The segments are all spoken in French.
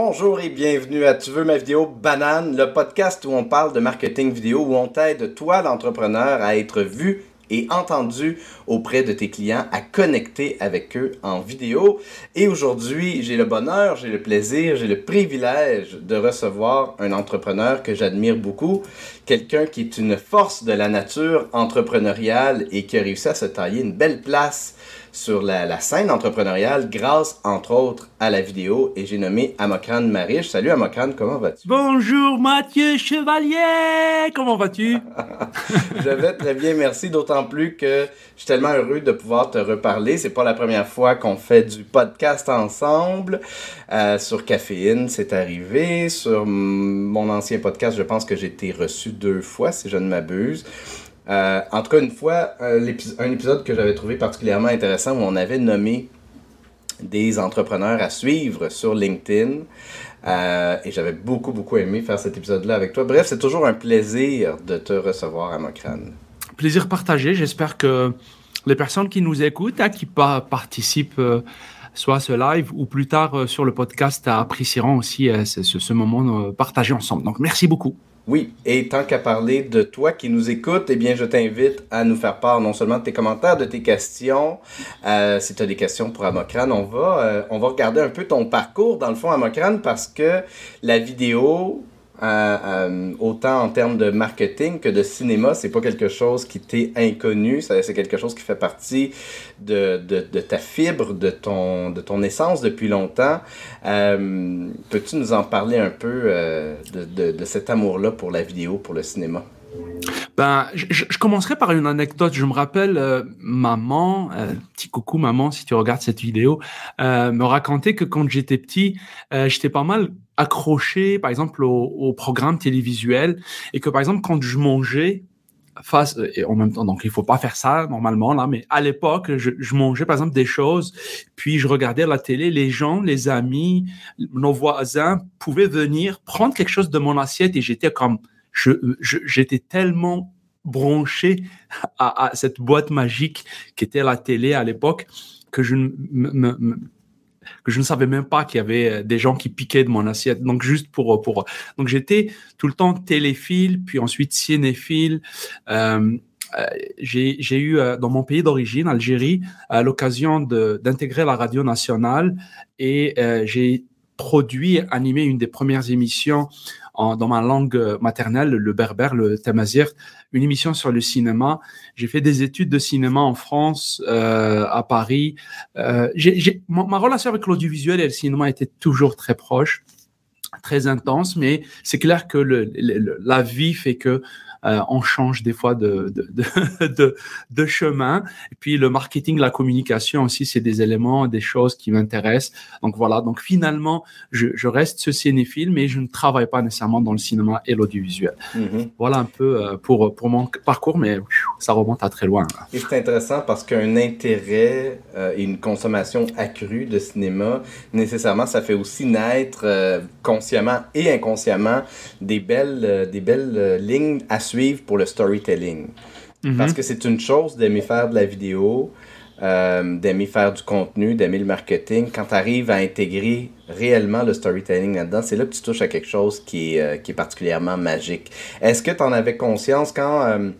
Bonjour et bienvenue à Tu veux ma vidéo banane, le podcast où on parle de marketing vidéo, où on t'aide, toi l'entrepreneur, à être vu et entendu auprès de tes clients, à connecter avec eux en vidéo. Et aujourd'hui, j'ai le bonheur, j'ai le plaisir, j'ai le privilège de recevoir un entrepreneur que j'admire beaucoup, quelqu'un qui est une force de la nature entrepreneuriale et qui a réussi à se tailler une belle place sur la, scène entrepreneuriale grâce, entre autres, à la vidéo. Et j'ai nommé Amokran Mariche. Salut Amokran, comment vas-tu? Bonjour Mathieu Chevalier, comment vas-tu? je vais très bien, merci. D'autant plus que je suis tellement heureux de pouvoir te reparler. C'est pas la première fois qu'on fait du podcast ensemble. Euh, sur Caféine, c'est arrivé. Sur mon ancien podcast, je pense que j'ai été reçu deux fois, si je ne m'abuse. Euh, en tout cas, une fois, un, épisode que j'avais trouvé particulièrement intéressant où on avait nommé des entrepreneurs à suivre sur LinkedIn. Euh, et j'avais beaucoup, beaucoup aimé faire cet épisode-là avec toi. Bref, c'est toujours un plaisir de te recevoir à Mocran. Plaisir partagé. J'espère que les personnes qui nous écoutent, hein, qui participent euh, soit à ce live ou plus tard sur le podcast, apprécieront aussi ce, moment partagé ensemble. Donc, merci beaucoup. Oui, et tant qu'à parler de toi qui nous écoute, eh bien, je t'invite à nous faire part non seulement de tes commentaires, de tes questions. Euh, si tu as des questions pour Amokran, on va, euh, on va regarder un peu ton parcours dans le fond, Amokran, parce que la vidéo, autant en termes de marketing que de cinéma, c'est pas quelque chose qui t'est inconnu, c'est quelque chose qui fait partie de, de, ta fibre, de ton, de ton essence depuis longtemps. Euh, Peux-tu nous en parler un peu euh, de, cet amour-là pour la vidéo, pour le cinéma? Ben, je, commencerai par une anecdote. Je me rappelle, euh, maman, euh, petit coucou maman, si tu regardes cette vidéo, euh, me racontait que quand j'étais petit, j'étais pas mal accroché, par exemple, au, programme télévisuel, et que par exemple, quand je mangeais, face et en même temps donc il faut pas faire ça normalement là mais à l'époque je, mangeais par exemple des choses puis je regardais la télé les gens les amis nos voisins pouvaient venir prendre quelque chose de mon assiette et j'étais comme j'étais tellement branché à, cette boîte magique qui était la télé à l'époque que je ne que je ne savais même pas qu'il y avait euh, des gens qui piquaient de mon assiette. Donc juste pour pour donc j'étais tout le temps téléphile, puis ensuite cinéphile. Euh, euh j'ai eu dans mon pays d'origine, Algérie, l'occasion d'intégrer la radio nationale et j'ai produit, animé une des premières émissions dans ma langue euh, maternelle, le berbère, le tamazir, une émission sur le cinéma. J'ai fait des études de cinéma en France, euh, à Paris. Euh, ma, relation avec l'audiovisuel et le cinéma était toujours très proche, très intense, mais c'est clair que le, la vie fait que euh, on change des fois de, de, de, chemin. Et puis le marketing, la communication aussi, c'est des éléments, des choses qui m'intéressent. Donc voilà, donc finalement, je, reste ce cinéphile, mais je ne travaille pas nécessairement dans le cinéma et l'audiovisuel. Mm-hmm. Voilà un peu euh, pour, pour mon parcours, mais ça remonte à très loin. Et c'est intéressant parce qu'un intérêt euh, et une consommation accrue de cinéma, nécessairement, ça fait aussi naître consciemment et inconsciemment des belles, des belles lignes à suivre pour le storytelling. Parce que c'est une chose d'aimer faire de la vidéo, euh, d'aimer faire du contenu, d'aimer le marketing. Quand tu arrives à intégrer réellement le storytelling là-dedans, c'est là que tu touches à quelque chose qui est, euh, qui est particulièrement magique. Est-ce que tu en avais conscience quand... Euh,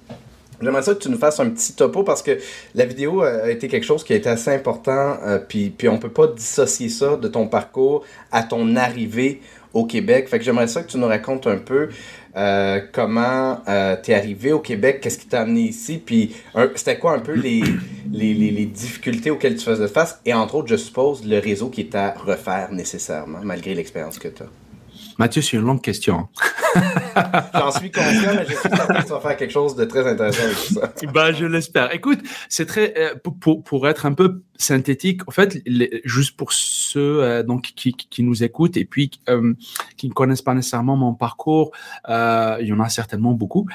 j'aimerais ça que tu nous fasses un petit topo parce que la vidéo a été quelque chose qui a été assez important, puis, puis on peut pas dissocier ça de ton parcours à ton arrivée au Québec. Fait que j'aimerais ça que tu nous racontes un peu euh, comment euh, tu es arrivé au Québec, qu'est-ce qui t'a amené ici, puis c'était quoi un peu les, difficultés auxquelles tu faisais face, et entre autres, je suppose, le réseau qui est à refaire nécessairement, malgré l'expérience que tu as. Mathieu, c'est une longue question. J'en suis conscient, mais je suis certain que tu vas faire quelque chose de très intéressant avec ça. ben, je l'espère. Écoute, c'est très, euh, pour, pour, être un peu synthétique, en fait, juste pour ceux euh, donc qui, qui, nous écoutent et puis euh, qui ne connaissent pas nécessairement mon parcours, il y en a certainement beaucoup.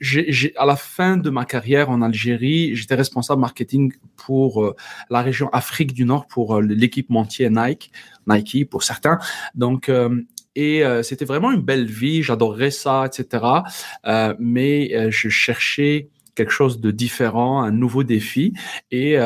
j'ai, à la fin de ma carrière en Algérie, j'étais responsable marketing pour la région Afrique du Nord pour l'équipementier Nike, Nike pour certains. Donc et euh, c'était vraiment une belle vie, j'adorais ça, etc. Euh, mais euh, je cherchais quelque chose de différent, un nouveau défi. Et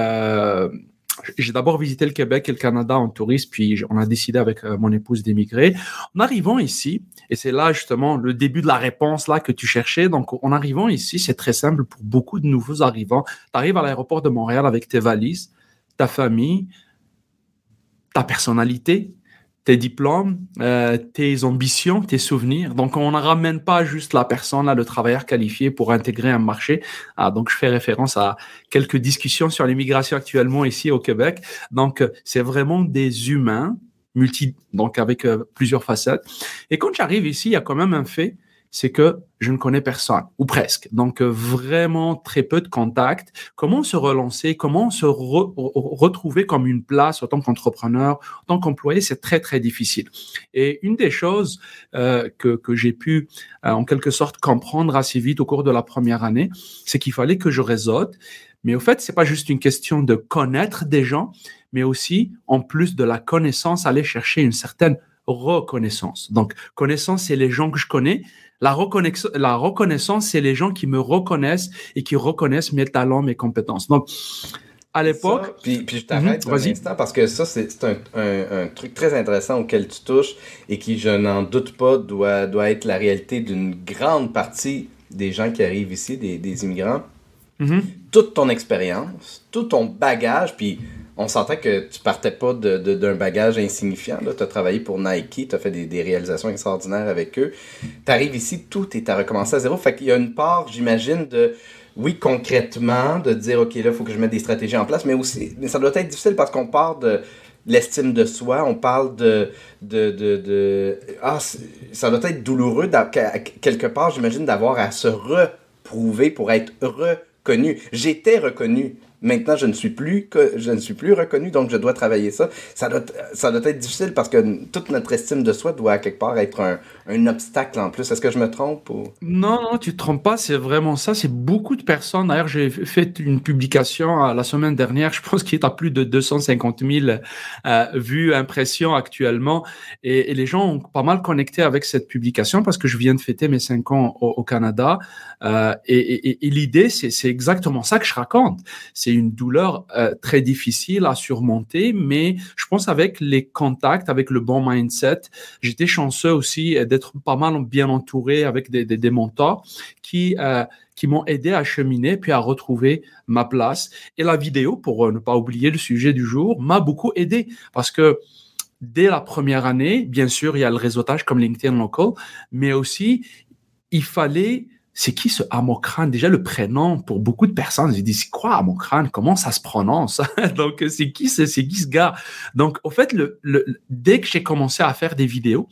j'ai d'abord visité le Québec et le Canada en touriste, puis on a décidé avec euh, mon épouse d'émigrer. En arrivant ici, et c'est là justement le début de la réponse là que tu cherchais. Donc, en arrivant ici, c'est très simple pour beaucoup de nouveaux arrivants. Tu arrives à l'aéroport de Montréal avec tes valises, ta famille, ta personnalité, tes diplômes, euh, tes ambitions, tes souvenirs. Donc, on ne ramène pas juste la personne, là, le travailleur qualifié pour intégrer un marché. Ah, donc, je fais référence à quelques discussions sur l'immigration actuellement ici au Québec. Donc, c'est vraiment des humains, multi, donc avec euh, plusieurs facettes. Et quand j'arrive ici, il y a quand même un fait, c'est que je ne connais personne, ou presque. Donc, euh, vraiment très peu de contacts. Comment se relancer, comment se retrouver comme une place en tant qu'entrepreneur, en tant qu'employé, c'est très, très difficile. Et une des choses euh, que, que j'ai pu, euh, en quelque sorte, comprendre assez vite au cours de la première année, c'est qu'il fallait que je réseaute. Mais au fait, c'est pas juste une question de connaître des gens, mais aussi, en plus de la connaissance, aller chercher une certaine reconnaissance. Donc, connaissance, c'est les gens que je connais, la, la reconnaissance, c'est les gens qui me reconnaissent et qui reconnaissent mes talents, mes compétences. Donc, à l'époque. Puis, puis, je t'arrête mhm, un instant parce que ça, c'est un, un, truc très intéressant auquel tu touches et qui, je n'en doute pas, doit, doit être la réalité d'une grande partie des gens qui arrivent ici, des, des immigrants. Mhm. Toute ton expérience, tout ton bagage, puis on sentait que tu partais pas d'un de, bagage insignifiant. Tu as travaillé pour Nike, tu as fait des, réalisations extraordinaires avec eux. Tu arrives ici, tout est à recommencer à zéro. Fait qu'il y a une part, j'imagine, de, oui, concrètement, de dire, OK, là, il faut que je mette des stratégies en place, mais aussi, mais ça doit être difficile parce qu'on part de l'estime de soi, on parle de... de, de, ah, ça doit être douloureux, quelque part, j'imagine, d'avoir à se reprouver pour être reconnu. J'étais reconnu Maintenant, je ne suis plus je ne suis plus reconnu, donc je dois travailler ça. Ça doit, ça doit être difficile parce que toute notre estime de soi doit quelque part être un, un obstacle en plus. Est-ce que je me trompe ou... Non, non, tu te trompes pas. C'est vraiment ça. C'est beaucoup de personnes. D'ailleurs, j'ai fait une publication euh, la semaine dernière. Je pense qu'il est à plus de 250 000 euh, vues, impressions actuellement. Et, les gens ont pas mal connecté avec cette publication parce que je viens de fêter mes cinq ans au, Canada. Euh, et, et l'idée, c'est exactement ça que je raconte. C'est une douleur très difficile à surmonter, mais je pense avec les contacts, avec le bon mindset, j'étais chanceux aussi d'être pas mal bien entouré avec des, des, mentors qui euh, qui m'ont aidé à cheminer puis à retrouver ma place. Et la vidéo, pour euh, ne pas oublier le sujet du jour, m'a beaucoup aidé parce que dès la première année, bien sûr, il y a le réseautage comme LinkedIn Local, mais aussi il fallait c'est qui ce Amokran? Déjà, le prénom, pour beaucoup de personnes, ils disent, c'est quoi Amokran? Comment ça se prononce? Donc, c'est qui, c'est qui ce gars? Donc, au fait, le, dès que j'ai commencé à faire des vidéos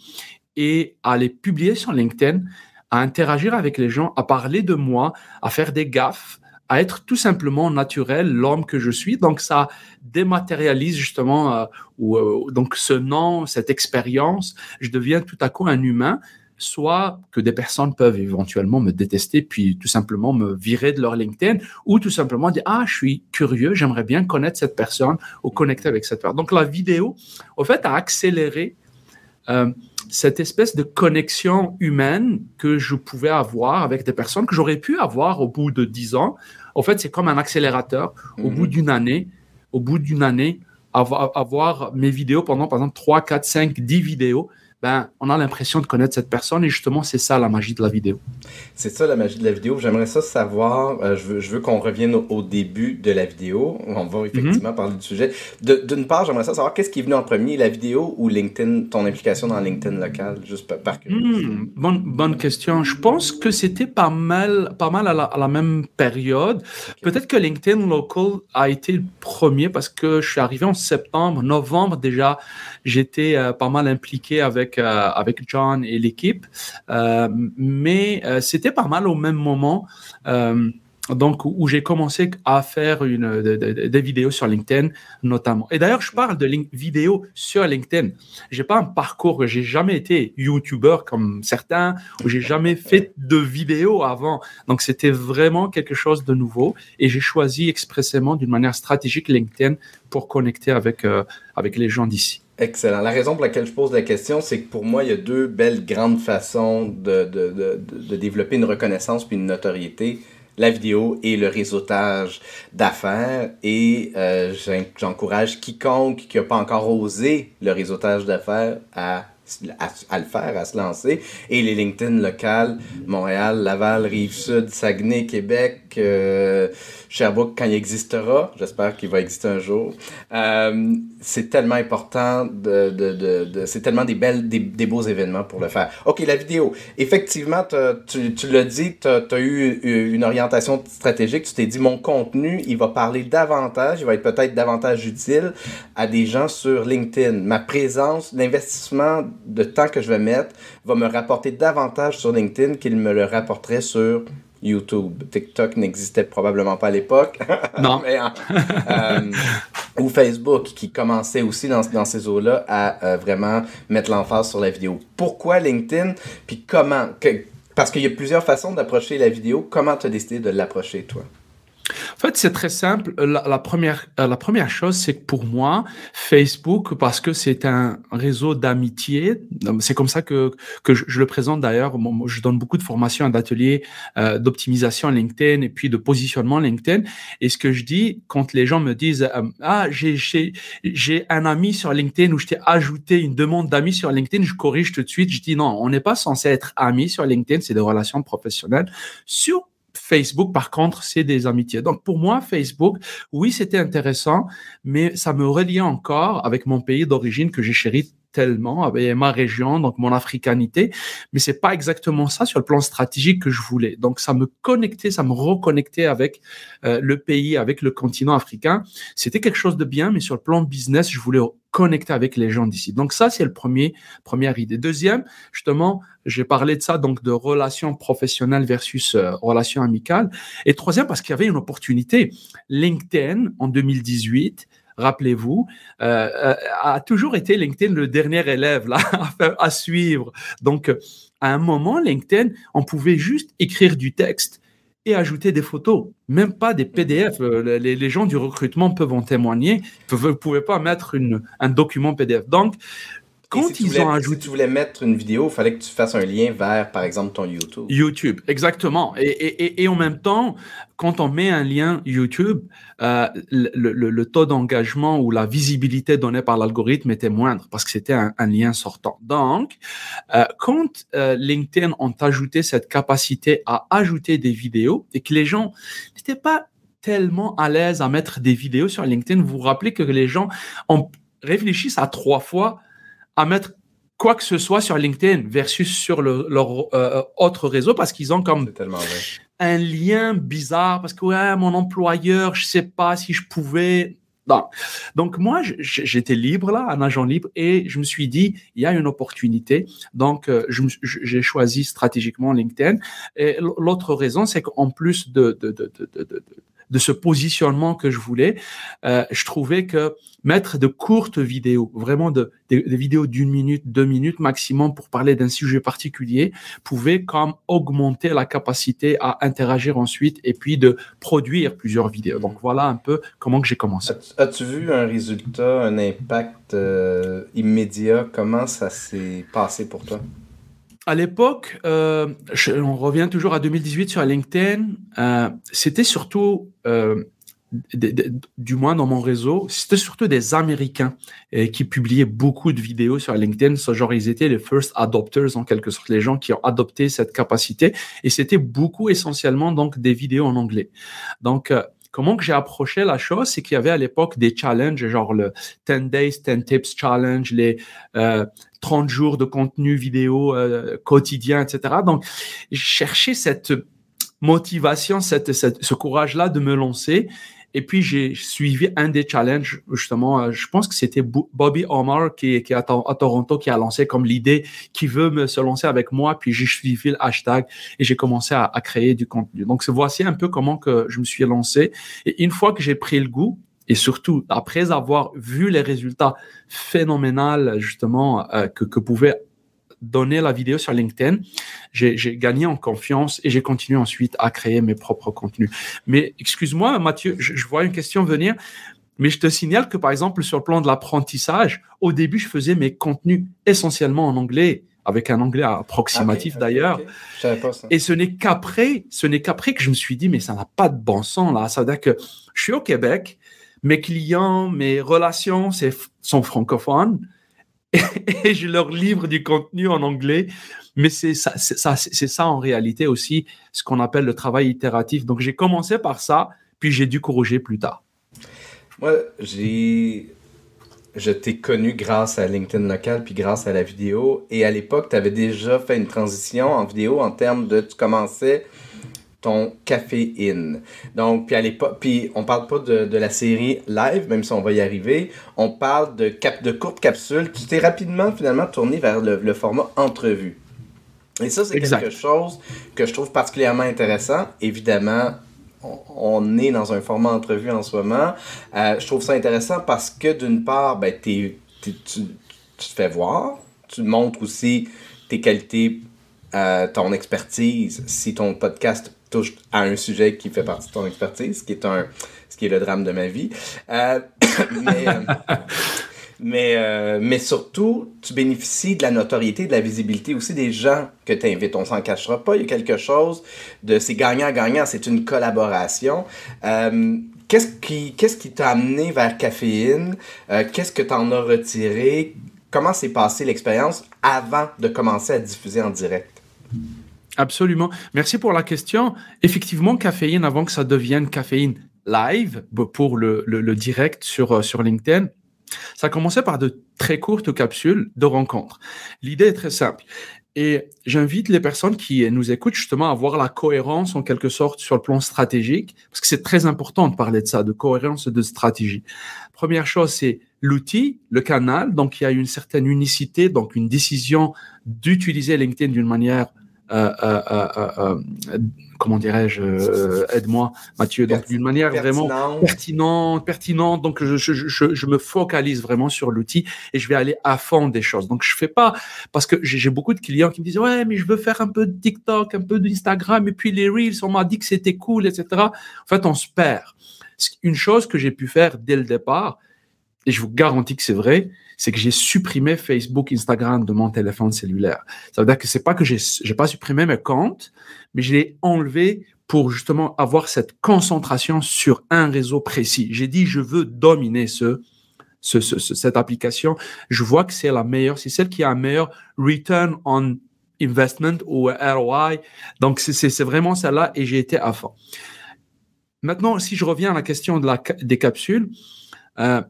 et à les publier sur LinkedIn, à interagir avec les gens, à parler de moi, à faire des gaffes, à être tout simplement naturel, l'homme que je suis. Donc, ça dématérialise justement euh, euh, donc ce nom, cette expérience. Je deviens tout à coup un humain soit que des personnes peuvent éventuellement me détester puis tout simplement me virer de leur LinkedIn ou tout simplement dire ah je suis curieux j'aimerais bien connaître cette personne ou connecter avec cette personne donc la vidéo au fait a accéléré euh, cette espèce de connexion humaine que je pouvais avoir avec des personnes que j'aurais pu avoir au bout de dix ans au fait c'est comme un accélérateur au bout mhm. d'une année au bout d'une année avoir, avoir mes vidéos pendant par exemple 3, 4, 5, 10 vidéos ben, on a l'impression de connaître cette personne et justement, c'est ça la magie de la vidéo. C'est ça la magie de la vidéo. J'aimerais ça savoir, euh, je veux, je veux qu'on revienne au, début de la vidéo. On va effectivement mhm. parler du sujet. D'une part, j'aimerais ça savoir qu'est-ce qui est venu en premier, la vidéo ou LinkedIn, ton implication dans LinkedIn local, juste par, curiosité. Hmm, bonne, bonne question. Je pense que c'était pas mal, pas mal à la, même période. Peut-être que LinkedIn local a été le premier parce que je suis arrivé en septembre, novembre déjà, j'étais euh, pas mal impliqué avec euh, avec, John et l'équipe. Euh, mais c'était pas mal au même moment donc où j'ai commencé à faire une, des vidéos sur LinkedIn notamment. Et d'ailleurs, je parle de vidéos sur LinkedIn. J'ai pas un parcours, j'ai jamais été YouTuber comme certains, ou j'ai jamais fait de vidéos avant. Donc c'était vraiment quelque chose de nouveau et j'ai choisi expressément d'une manière stratégique LinkedIn pour connecter avec, avec les gens d'ici. Excellent. La raison pour laquelle je pose la question, c'est que pour moi, il y a deux belles grandes façons de, développer une reconnaissance puis une notoriété. la vidéo et le réseautage d'affaires. Et euh, j'encourage quiconque qui n'a pas encore osé le réseautage d'affaires à à, le faire, à se lancer. Et les LinkedIn locales, Montréal, Laval, Rive-Sud, Saguenay, Québec, euh, Sherbrooke, quand il existera, j'espère qu'il va exister un jour, euh, c'est tellement important, de, de, de, de c'est tellement des, belles, des, des, beaux événements pour le faire. OK, la vidéo. Effectivement, tu, tu l'as dit, tu as, eu une orientation stratégique, tu t'es dit, mon contenu, il va parler davantage, il va être peut-être davantage utile à des gens sur LinkedIn. Ma présence, l'investissement de temps que je vais mettre va me rapporter davantage sur LinkedIn qu'il me le rapporterait sur YouTube. TikTok n'existait probablement pas à l'époque. Non. Euh, ou Facebook, qui commençait aussi dans, dans ces eaux-là à euh, vraiment mettre l'emphase sur la vidéo. Pourquoi LinkedIn? Puis comment? parce qu'il y a plusieurs façons d'approcher la vidéo. Comment tu as décidé de l'approcher, toi? En fait, c'est très simple. La, première, euh, la première chose, c'est que pour moi, Facebook, parce que c'est un réseau d'amitié, c'est comme ça que, que je, le présente d'ailleurs. je donne beaucoup de formations d'ateliers euh, d'optimisation LinkedIn et puis de positionnement LinkedIn. Et ce que je dis quand les gens me disent euh, Ah, j'ai un ami sur LinkedIn ou je t'ai ajouté une demande d'amis sur LinkedIn, je corrige tout de suite. Je dis non, on n'est pas censé être amis sur LinkedIn, c'est des relations professionnelles. Sur Facebook, par contre, c'est des amitiés. Donc, pour moi, Facebook, oui, c'était intéressant, mais ça me reliait encore avec mon pays d'origine que j'ai chéri tellement avec ma région, donc mon africanité, mais c'est pas exactement ça sur le plan stratégique que je voulais. Donc ça me connectait, ça me reconnectait avec euh, le pays, avec le continent africain. C'était quelque chose de bien, mais sur le plan business, je voulais connecter avec les gens d'ici. Donc ça, c'est le premier première idée. Deuxième, justement, j'ai parlé de ça, donc de relations professionnelles versus euh, relations amicales. Et troisième, parce qu'il y avait une opportunité. LinkedIn en 2018 rappelez-vous, euh, euh, a toujours été LinkedIn le dernier élève là, à, suivre. Donc, à un moment, LinkedIn, on pouvait juste écrire du texte et ajouter des photos, même pas des PDF. Euh, les, gens du recrutement peuvent en témoigner. Vous ne pouvez pas mettre une, un document PDF. Donc, quand ils ont ajouté. Si tu voulais mettre une vidéo, il fallait que tu fasses un lien vers, par exemple, ton YouTube. YouTube, exactement. Et, et, et en même temps, quand on met un lien YouTube, euh, le, le, le, taux d'engagement ou la visibilité donnée par l'algorithme était moindre parce que c'était un, un, lien sortant. Donc, euh, quand euh, LinkedIn ont ajouté cette capacité à ajouter des vidéos et que les gens n'étaient pas tellement à l'aise à mettre des vidéos sur LinkedIn, vous vous rappelez que les gens ont réfléchissent à trois fois à mettre quoi que ce soit sur LinkedIn versus sur leur euh, autre réseau parce qu'ils ont comme un lien bizarre parce que ouais, mon employeur, je sais pas si je pouvais. Non. Donc moi, j'étais libre là, un agent libre, et je me suis dit, il y a une opportunité. Donc euh, j'ai choisi stratégiquement LinkedIn. Et l'autre raison, c'est qu'en plus de, de, de, de de ce positionnement que je voulais, euh, je trouvais que mettre de courtes vidéos, vraiment de, des, vidéos d'une minute, deux minutes maximum pour parler d'un sujet particulier, pouvait comme augmenter la capacité à interagir ensuite et puis de produire plusieurs vidéos. Donc voilà un peu comment que j'ai commencé. As-tu vu un résultat, un impact euh, immédiat? Comment ça s'est passé pour toi? À l'époque, euh, on revient toujours à 2018 sur LinkedIn, euh, c'était surtout, euh, du moins dans mon réseau, c'était surtout des Américains qui publiaient beaucoup de vidéos sur LinkedIn. Ce genre, ils étaient les first adopters en quelque sorte, les gens qui ont adopté cette capacité. Et c'était beaucoup essentiellement donc des vidéos en anglais. Donc, comment que j'ai approché la chose, c'est qu'il y avait à l'époque des challenges, genre le 10 Days, 10 Tips Challenge, les 30 jours de contenu vidéo euh, quotidien, etc. Donc, je cherchais cette motivation, ce courage-là de me lancer. Et puis, j'ai suivi un des challenges, justement, euh, je pense que c'était Bobby Omar qui, qui est à, Toronto, qui a lancé comme l'idée, qui veut me se lancer avec moi. Puis, j'ai suivi le hashtag et j'ai commencé à, créer du contenu. Donc, voici un peu comment que je me suis lancé. Et une fois que j'ai pris le goût, et surtout, après avoir vu les résultats phénoménaux, justement, euh, que, que pouvait donner la vidéo sur LinkedIn, j'ai gagné en confiance et j'ai continué ensuite à créer mes propres contenus. Mais excuse-moi, Mathieu, je, vois une question venir. Mais je te signale que, par exemple, sur le plan de l'apprentissage, au début, je faisais mes contenus essentiellement en anglais avec un anglais approximatif Ah, d'ailleurs. Et ce n'est qu'après, ce n'est qu'après que je me suis dit, mais ça n'a pas de bon sens là. Ça veut dire que je suis au Québec, mes clients, mes relations sont francophones et, je leur livre du contenu en anglais. Mais c'est ça, c'est ça, c'est ça en réalité aussi ce qu'on appelle le travail itératif. Donc j'ai commencé par ça, puis j'ai dû corriger plus tard. Moi, j'ai. Je t'ai connu grâce à LinkedIn local puis grâce à la vidéo. Et à l'époque, tu avais déjà fait une transition en vidéo en termes de. Tu commençais ton caféine. Donc, puis à l'époque, puis on parle pas de, de la série live, même si on va y arriver. On parle de, cap, de courtes capsules. Tu t'es rapidement, finalement, tourné vers le, le format entrevue. Et ça, c'est quelque chose que je trouve particulièrement intéressant. Évidemment, on, est dans un format entrevue en ce moment. Euh, je trouve ça intéressant parce que d'une part, ben, tu, tu te fais voir, tu montres aussi tes qualités, euh, ton expertise, si ton podcast touche à un sujet qui fait partie de ton expertise, qui est, un, ce qui est le drame de ma vie. Euh, mais, euh, euh, mais surtout, tu bénéficies de la notoriété, de la visibilité aussi des gens que tu invites. On s'en cachera pas. Il y a quelque chose de. C'est gagnant-gagnant, c'est une collaboration. Qu'est-ce qui qu'est-ce qui t'a amené vers Caféine? Qu'est-ce que tu en as retiré? Comment s'est passée l'expérience avant de commencer à diffuser en direct? Absolument. Merci pour la question. Effectivement, caféine, avant que ça devienne caféine live pour le direct sur, euh, sur LinkedIn, ça commençait par de très courtes capsules de rencontres. L'idée est très simple. Et j'invite les personnes qui nous écoutent justement à voir la cohérence en quelque sorte sur le plan stratégique, parce que c'est très important de parler de ça, de cohérence et de stratégie. Première chose, c'est l'outil, le canal. Donc, il y a une certaine unicité, donc une décision d'utiliser LinkedIn d'une manière euh, euh, euh, comment dirais-je, aide-moi Mathieu, donc d'une manière vraiment Pertinente. Donc je, je, je, je me focalise vraiment sur l'outil et je vais aller à fond des choses. Donc je fais pas parce que j'ai j'ai beaucoup de clients qui me disent ouais mais je veux faire un peu de TikTok, un peu d'Instagram et puis les reels on m'a dit que c'était cool etc. En fait on se perd. Une chose que j'ai pu faire dès le départ et je vous garantis que c'est vrai, c'est que j'ai supprimé Facebook, Instagram de mon téléphone cellulaire. Ça veut dire que c'est pas que j'ai j'ai pas supprimé mes comptes, mais je l'ai enlevé pour justement avoir cette concentration sur un réseau précis. J'ai dit je veux dominer ce, ce, ce- ce- cette application. Je vois que c'est la meilleure, c'est celle qui a un meilleur return on investment ou ROI. Donc c'est- vraiment celle-là et j'ai été à fond. Maintenant, si je reviens à la question des capsules, euh,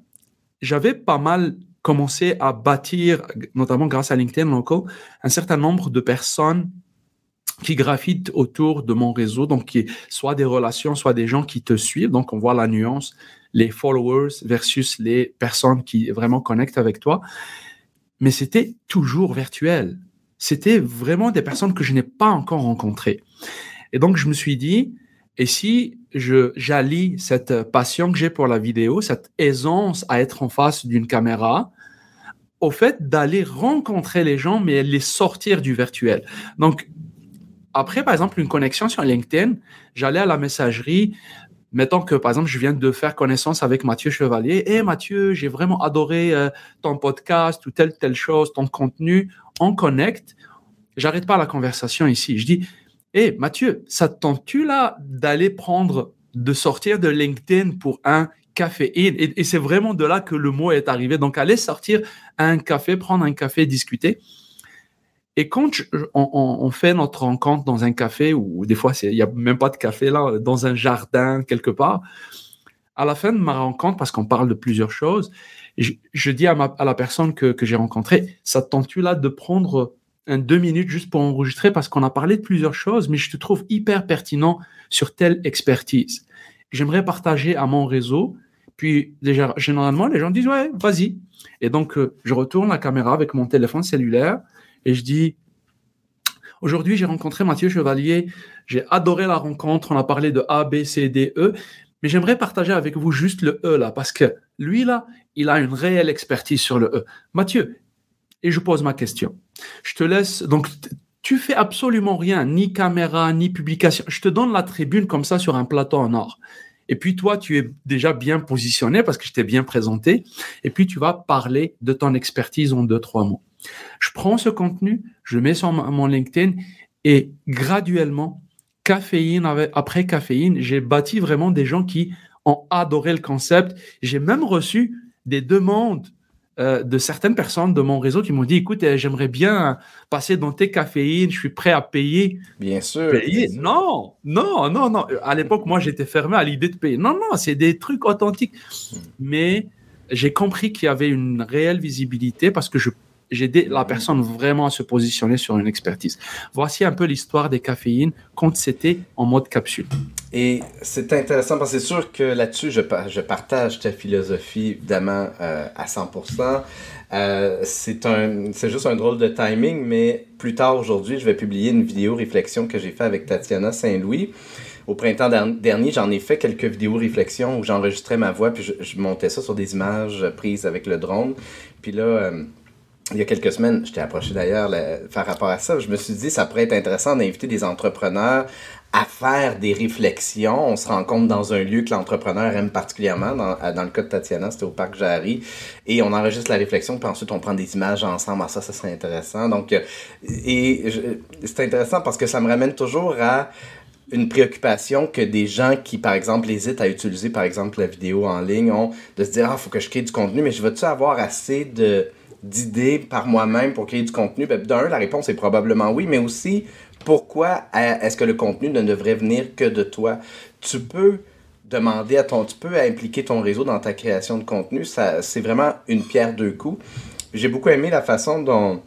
j'avais pas mal commencé à bâtir, notamment grâce à LinkedIn Local, un certain nombre de personnes qui graffitent autour de mon réseau, donc qui soit des relations, soit des gens qui te suivent. Donc, on voit la nuance, les followers versus les personnes qui vraiment connectent avec toi. Mais c'était toujours virtuel. C'était vraiment des personnes que je n'ai pas encore rencontrées. Et donc, je me suis dit, et si je j'allie cette passion que j'ai pour la vidéo, cette aisance à être en face d'une caméra, au fait d'aller rencontrer les gens, mais les sortir du virtuel. Donc, après, par exemple, une connexion sur LinkedIn, j'allais à la messagerie. Mettons que, par exemple, je viens de faire connaissance avec Mathieu Chevalier. Et Mathieu, j'ai vraiment adoré euh, ton podcast ou telle, telle chose, ton contenu. On connecte. J'arrête pas la conversation ici. Je dis, hé Mathieu, ça te tente-tu là d'aller prendre, de sortir de LinkedIn pour un café Et, c'est vraiment de là que le mot est arrivé. Donc, aller sortir un café, prendre un café, discuter. Et quand on, fait notre rencontre dans un café, ou des fois, il n'y a même pas de café là, dans un jardin quelque part, à la fin de ma rencontre, parce qu'on parle de plusieurs choses, je, dis à, la personne que, j'ai rencontrée, ça te tente-tu là de prendre un deux minutes juste pour enregistrer parce qu'on a parlé de plusieurs choses, mais je te trouve hyper pertinent sur telle expertise. J'aimerais partager à mon réseau. Puis, déjà, généralement, les gens disent, ouais, vas-y. Et donc, euh, je retourne la caméra avec mon téléphone cellulaire et je dis, aujourd'hui, j'ai rencontré Mathieu Chevalier. J'ai adoré la rencontre. On a parlé de A, B, C, D, E. Mais j'aimerais partager avec vous juste le E là, parce que lui là, il a une réelle expertise sur le E. Mathieu, et je pose ma question. Je te laisse. Donc, tu fais absolument rien, ni caméra, ni publication. Je te donne la tribune comme ça sur un plateau en or. Et puis toi, tu es déjà bien positionné parce que je t'ai bien présenté. Et puis tu vas parler de ton expertise en deux, trois mots. Je prends ce contenu, je mets sur mon LinkedIn et graduellement, caféine après caféine, j'ai bâti vraiment des gens qui ont adoré le concept. J'ai même reçu des demandes euh, de certaines personnes de mon réseau qui m'ont dit écoute, euh, j'aimerais bien passer dans tes caféines, je suis prêt à payer. Bien sûr. Non, non, non, non. À l'époque, moi, j'étais fermé à l'idée de payer. Non, non, c'est des trucs authentiques. Mais j'ai compris qu'il y avait une réelle visibilité parce que je j'ai aidé la personne vraiment à se positionner sur une expertise. Voici un peu l'histoire des caféines quand c'était en mode capsule. Et c'est intéressant parce que c'est sûr que là-dessus, je, je, partage ta philosophie évidemment euh, à 100%. Euh, c'est juste un drôle de timing, mais plus tard aujourd'hui, je vais publier une vidéo réflexion que j'ai fait avec Tatiana Saint-Louis. Au printemps dernier, j'en ai fait quelques vidéos réflexion où j'enregistrais ma voix puis je, montais ça sur des images prises avec le drone. Puis là, euh, il y a quelques semaines, je t'ai approché d'ailleurs par rapport à ça. Je me suis dit, ça pourrait être intéressant d'inviter des entrepreneurs à faire des réflexions. On se rend compte dans un lieu que l'entrepreneur aime particulièrement. Dans, dans, le cas de Tatiana, c'était au parc Jarry. Et on enregistre la réflexion, puis ensuite on prend des images ensemble. Ah, ça, ça serait intéressant. Donc, euh, et c'est intéressant parce que ça me ramène toujours à une préoccupation que des gens qui, par exemple, hésitent à utiliser, par exemple, la vidéo en ligne, ont de se dire, ah, faut que je crée du contenu, mais je veux-tu avoir assez de d'idées par moi-même pour créer du contenu? Ben, D'un, la réponse est probablement oui, mais aussi pourquoi est-ce que le contenu ne devrait venir que de toi? Tu peux demander à ton, tu peux impliquer ton réseau dans ta création de contenu. Ça, c'est vraiment une pierre deux coups. J'ai beaucoup aimé la façon dont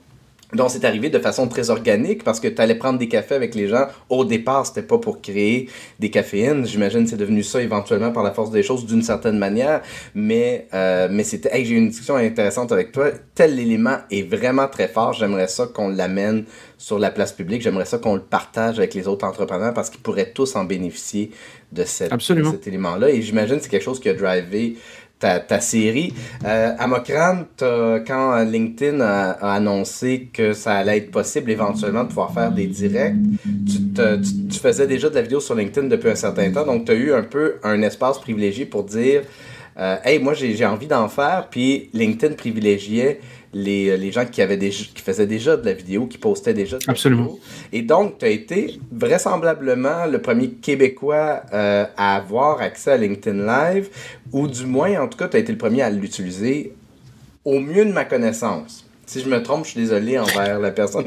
donc, c'est arrivé de façon très organique parce que tu allais prendre des cafés avec les gens. Au départ, c'était pas pour créer des caféines. J'imagine que c'est devenu ça éventuellement par la force des choses d'une certaine manière. Mais, euh, mais c'était, hey, j'ai eu une discussion intéressante avec toi. Tel élément est vraiment très fort. J'aimerais ça qu'on l'amène sur la place publique. J'aimerais ça qu'on le partage avec les autres entrepreneurs parce qu'ils pourraient tous en bénéficier de, cette, de cet élément-là. Et j'imagine que c'est quelque chose qui a drivé ta, série. Euh, Amokran, quand LinkedIn a, annoncé que ça allait être possible éventuellement de pouvoir faire des directs, tu, faisais déjà de la vidéo sur LinkedIn depuis un certain temps, donc tu as eu un peu un espace privilégié pour dire euh, Hey, moi j'ai envie d'en faire, puis LinkedIn privilégiait les, euh, les gens qui, avaient des, qui faisaient déjà de la vidéo, qui postaient déjà de la Absolument. Et donc, tu as été vraisemblablement le premier Québécois euh, à avoir accès à LinkedIn Live, ou du moins, en tout cas, tu as été le premier à l'utiliser au mieux de ma connaissance. Si je me trompe, je suis désolé envers la personne.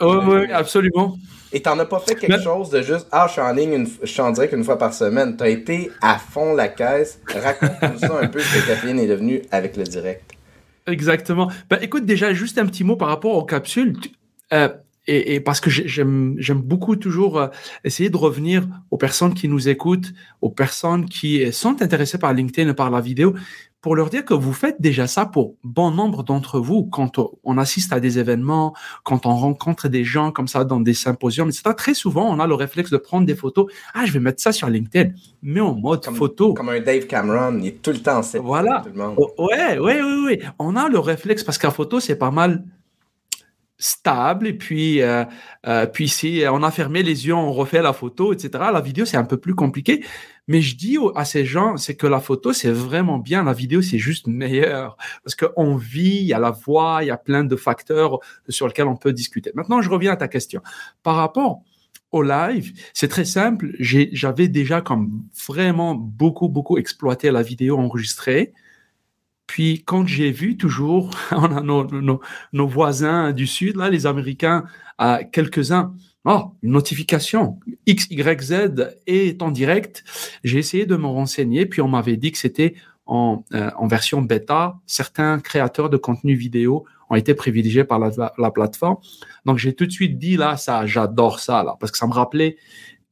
oui, oui, absolument. Et t'en as pas fait quelque chose de juste Ah, je suis en ligne, une, je suis en direct une fois par semaine. Tu as été à fond la caisse. Raconte-nous ça un peu ce que Catherine est devenue avec le direct. Exactement. Ben, écoute, déjà, juste un petit mot par rapport aux capsules. Euh, et, et, parce que j'aime j'aime beaucoup toujours euh, essayer de revenir aux personnes qui nous écoutent, aux personnes qui sont intéressées par LinkedIn et par la vidéo, pour leur dire que vous faites déjà ça pour bon nombre d'entre vous quand on assiste à des événements, quand on rencontre des gens comme ça dans des symposiums, etc. Très souvent, on a le réflexe de prendre des photos. Ah, je vais mettre ça sur LinkedIn, mais en mode photo. Comme un Dave Cameron, il est tout le temps en Voilà. Tout le monde. Ouais, ouais, ouais, ouais. On a le réflexe parce qu'en photo, c'est pas mal stable et puis euh, euh, puis si on a fermé les yeux on refait la photo etc la vidéo c'est un peu plus compliqué. Mais je dis à ces gens c'est que la photo c'est vraiment bien. La vidéo c'est juste meilleur. Parce qu'on vit il y a la voix il y a plein de facteurs sur lesquels on peut discuter. Maintenant je reviens à ta question. Par rapport au live c'est très simple. J'avais déjà comme vraiment beaucoup beaucoup exploité la vidéo enregistrée puis quand j'ai vu toujours, on a nos, voisins du Sud, là, les Américains, à quelques-uns, oh, une notification, X, Y, Z est en direct. J'ai essayé de me renseigner, puis on m'avait dit que c'était en, euh, en, version bêta. Certains créateurs de contenu vidéo ont été privilégiés par la, la plateforme. Donc j'ai tout de suite dit là, ça, j'adore ça là, parce que ça me rappelait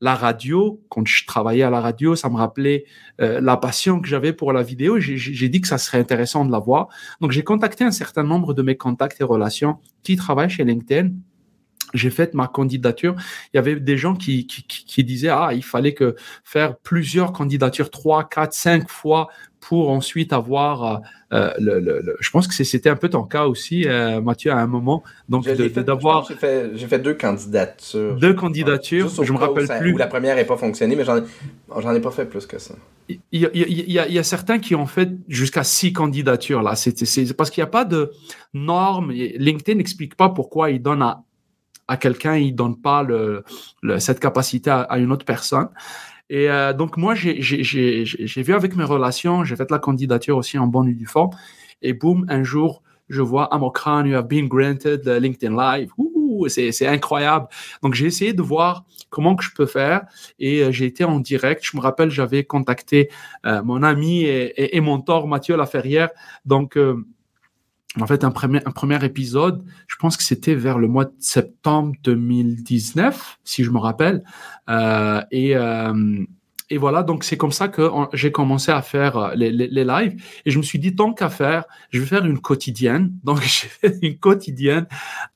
la radio, quand je travaillais à la radio, ça me rappelait euh, la passion que j'avais pour la vidéo. J'ai dit que ça serait intéressant de la voir. Donc, j'ai contacté un certain nombre de mes contacts et relations qui travaillent chez LinkedIn. J'ai fait ma candidature, il y avait des gens qui, qui, qui disaient ah il fallait que faire plusieurs candidatures, trois, quatre, cinq fois pour ensuite avoir euh, euh, le, le, Je pense que c'était un peu ton cas aussi, euh, Mathieu, à un moment. Donc, d'avoir. J'ai fait, fait, deux candidatures. Deux candidatures, je me rappelle plus. Où la première n'est pas fonctionné, mais j'en ai, ai pas fait plus que ça. Il y, a, il y a, il y a certains qui ont fait jusqu'à six candidatures là. C'est parce qu'il n'y a pas de normes. LinkedIn n'explique pas pourquoi il donne à à quelqu'un, il donne pas le, cette capacité à, à, une autre personne. Et euh, donc, moi, j'ai vu avec mes relations, j'ai fait la candidature aussi en bonne et due forme. Et boum, un jour, je vois Amokran, you have been granted LinkedIn Live. C'est incroyable. Donc, j'ai essayé de voir comment que je peux faire et euh, j'ai été en direct. Je me rappelle, j'avais contacté euh, mon ami et, et, et, mentor Mathieu Laferrière. Donc, en fait, un premier, un premier épisode, je pense que c'était vers le mois de septembre 2019, si je me rappelle. Euh, et, euh, et voilà, donc c'est comme ça que j'ai commencé à faire euh, les, les, les, lives. Et je me suis dit, tant qu'à faire, je vais faire une quotidienne. Donc j'ai fait une quotidienne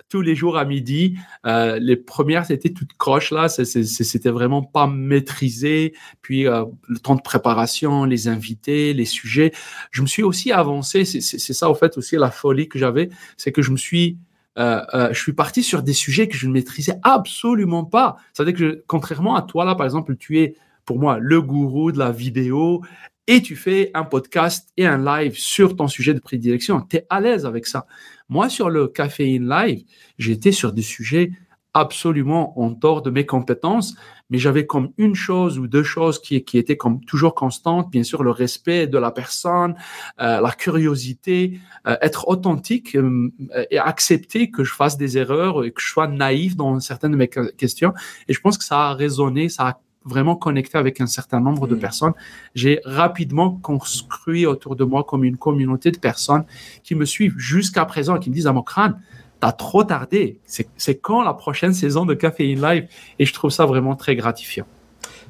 tous les jours à midi. Euh, les premières, c'était toutes croches là, c'était vraiment pas maîtrisé. Puis euh, le temps de préparation, les invités, les sujets. Je me suis aussi avancé. C'est ça, au fait, aussi la folie que j'avais, c'est que je me suis euh, je suis parti sur des sujets que je ne maîtrisais absolument pas. C'est-à-dire que, contrairement à toi, là, par exemple, tu es pour moi le gourou de la vidéo et tu fais un podcast et un live sur ton sujet de prédilection. Tu es à l'aise avec ça. Moi, sur le Caféine Live, j'étais sur des sujets absolument en dehors de mes compétences, mais j'avais comme une chose ou deux choses qui, qui étaient comme toujours constantes, bien sûr le respect de la personne, euh, la curiosité, euh, être authentique euh, et accepter que je fasse des erreurs et que je sois naïf dans certaines de mes questions. Et je pense que ça a résonné, ça a vraiment connecté avec un certain nombre de mm. personnes. J'ai rapidement construit autour de moi comme une communauté de personnes qui me suivent jusqu'à présent et qui me disent à mon crâne, t'as trop tardé. C'est quand la prochaine saison de Caféine Live? Et je trouve ça vraiment très gratifiant.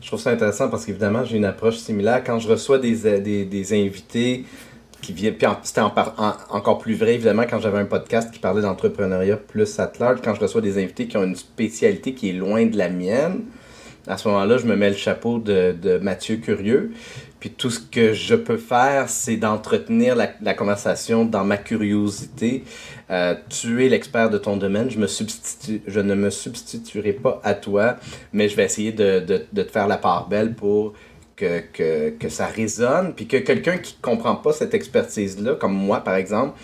Je trouve ça intéressant parce qu'évidemment, j'ai une approche similaire. Quand je reçois des, euh, des, des invités qui viennent, puis c'était encore plus vrai, évidemment, quand j'avais un podcast qui parlait d'entrepreneuriat plus at large, quand je reçois des invités qui ont une spécialité qui est loin de la mienne, à ce moment-là, je me mets le chapeau de, de, Mathieu Curieux. Puis tout ce que je peux faire, c'est d'entretenir la, conversation dans ma curiosité. Euh, tu es l'expert de ton domaine. Je, me substitue, je ne me substituerai pas à toi, mais je vais essayer de, de, de te faire la part belle pour que, que, que ça résonne. Puis que quelqu'un qui ne comprend pas cette expertise-là, comme moi par exemple,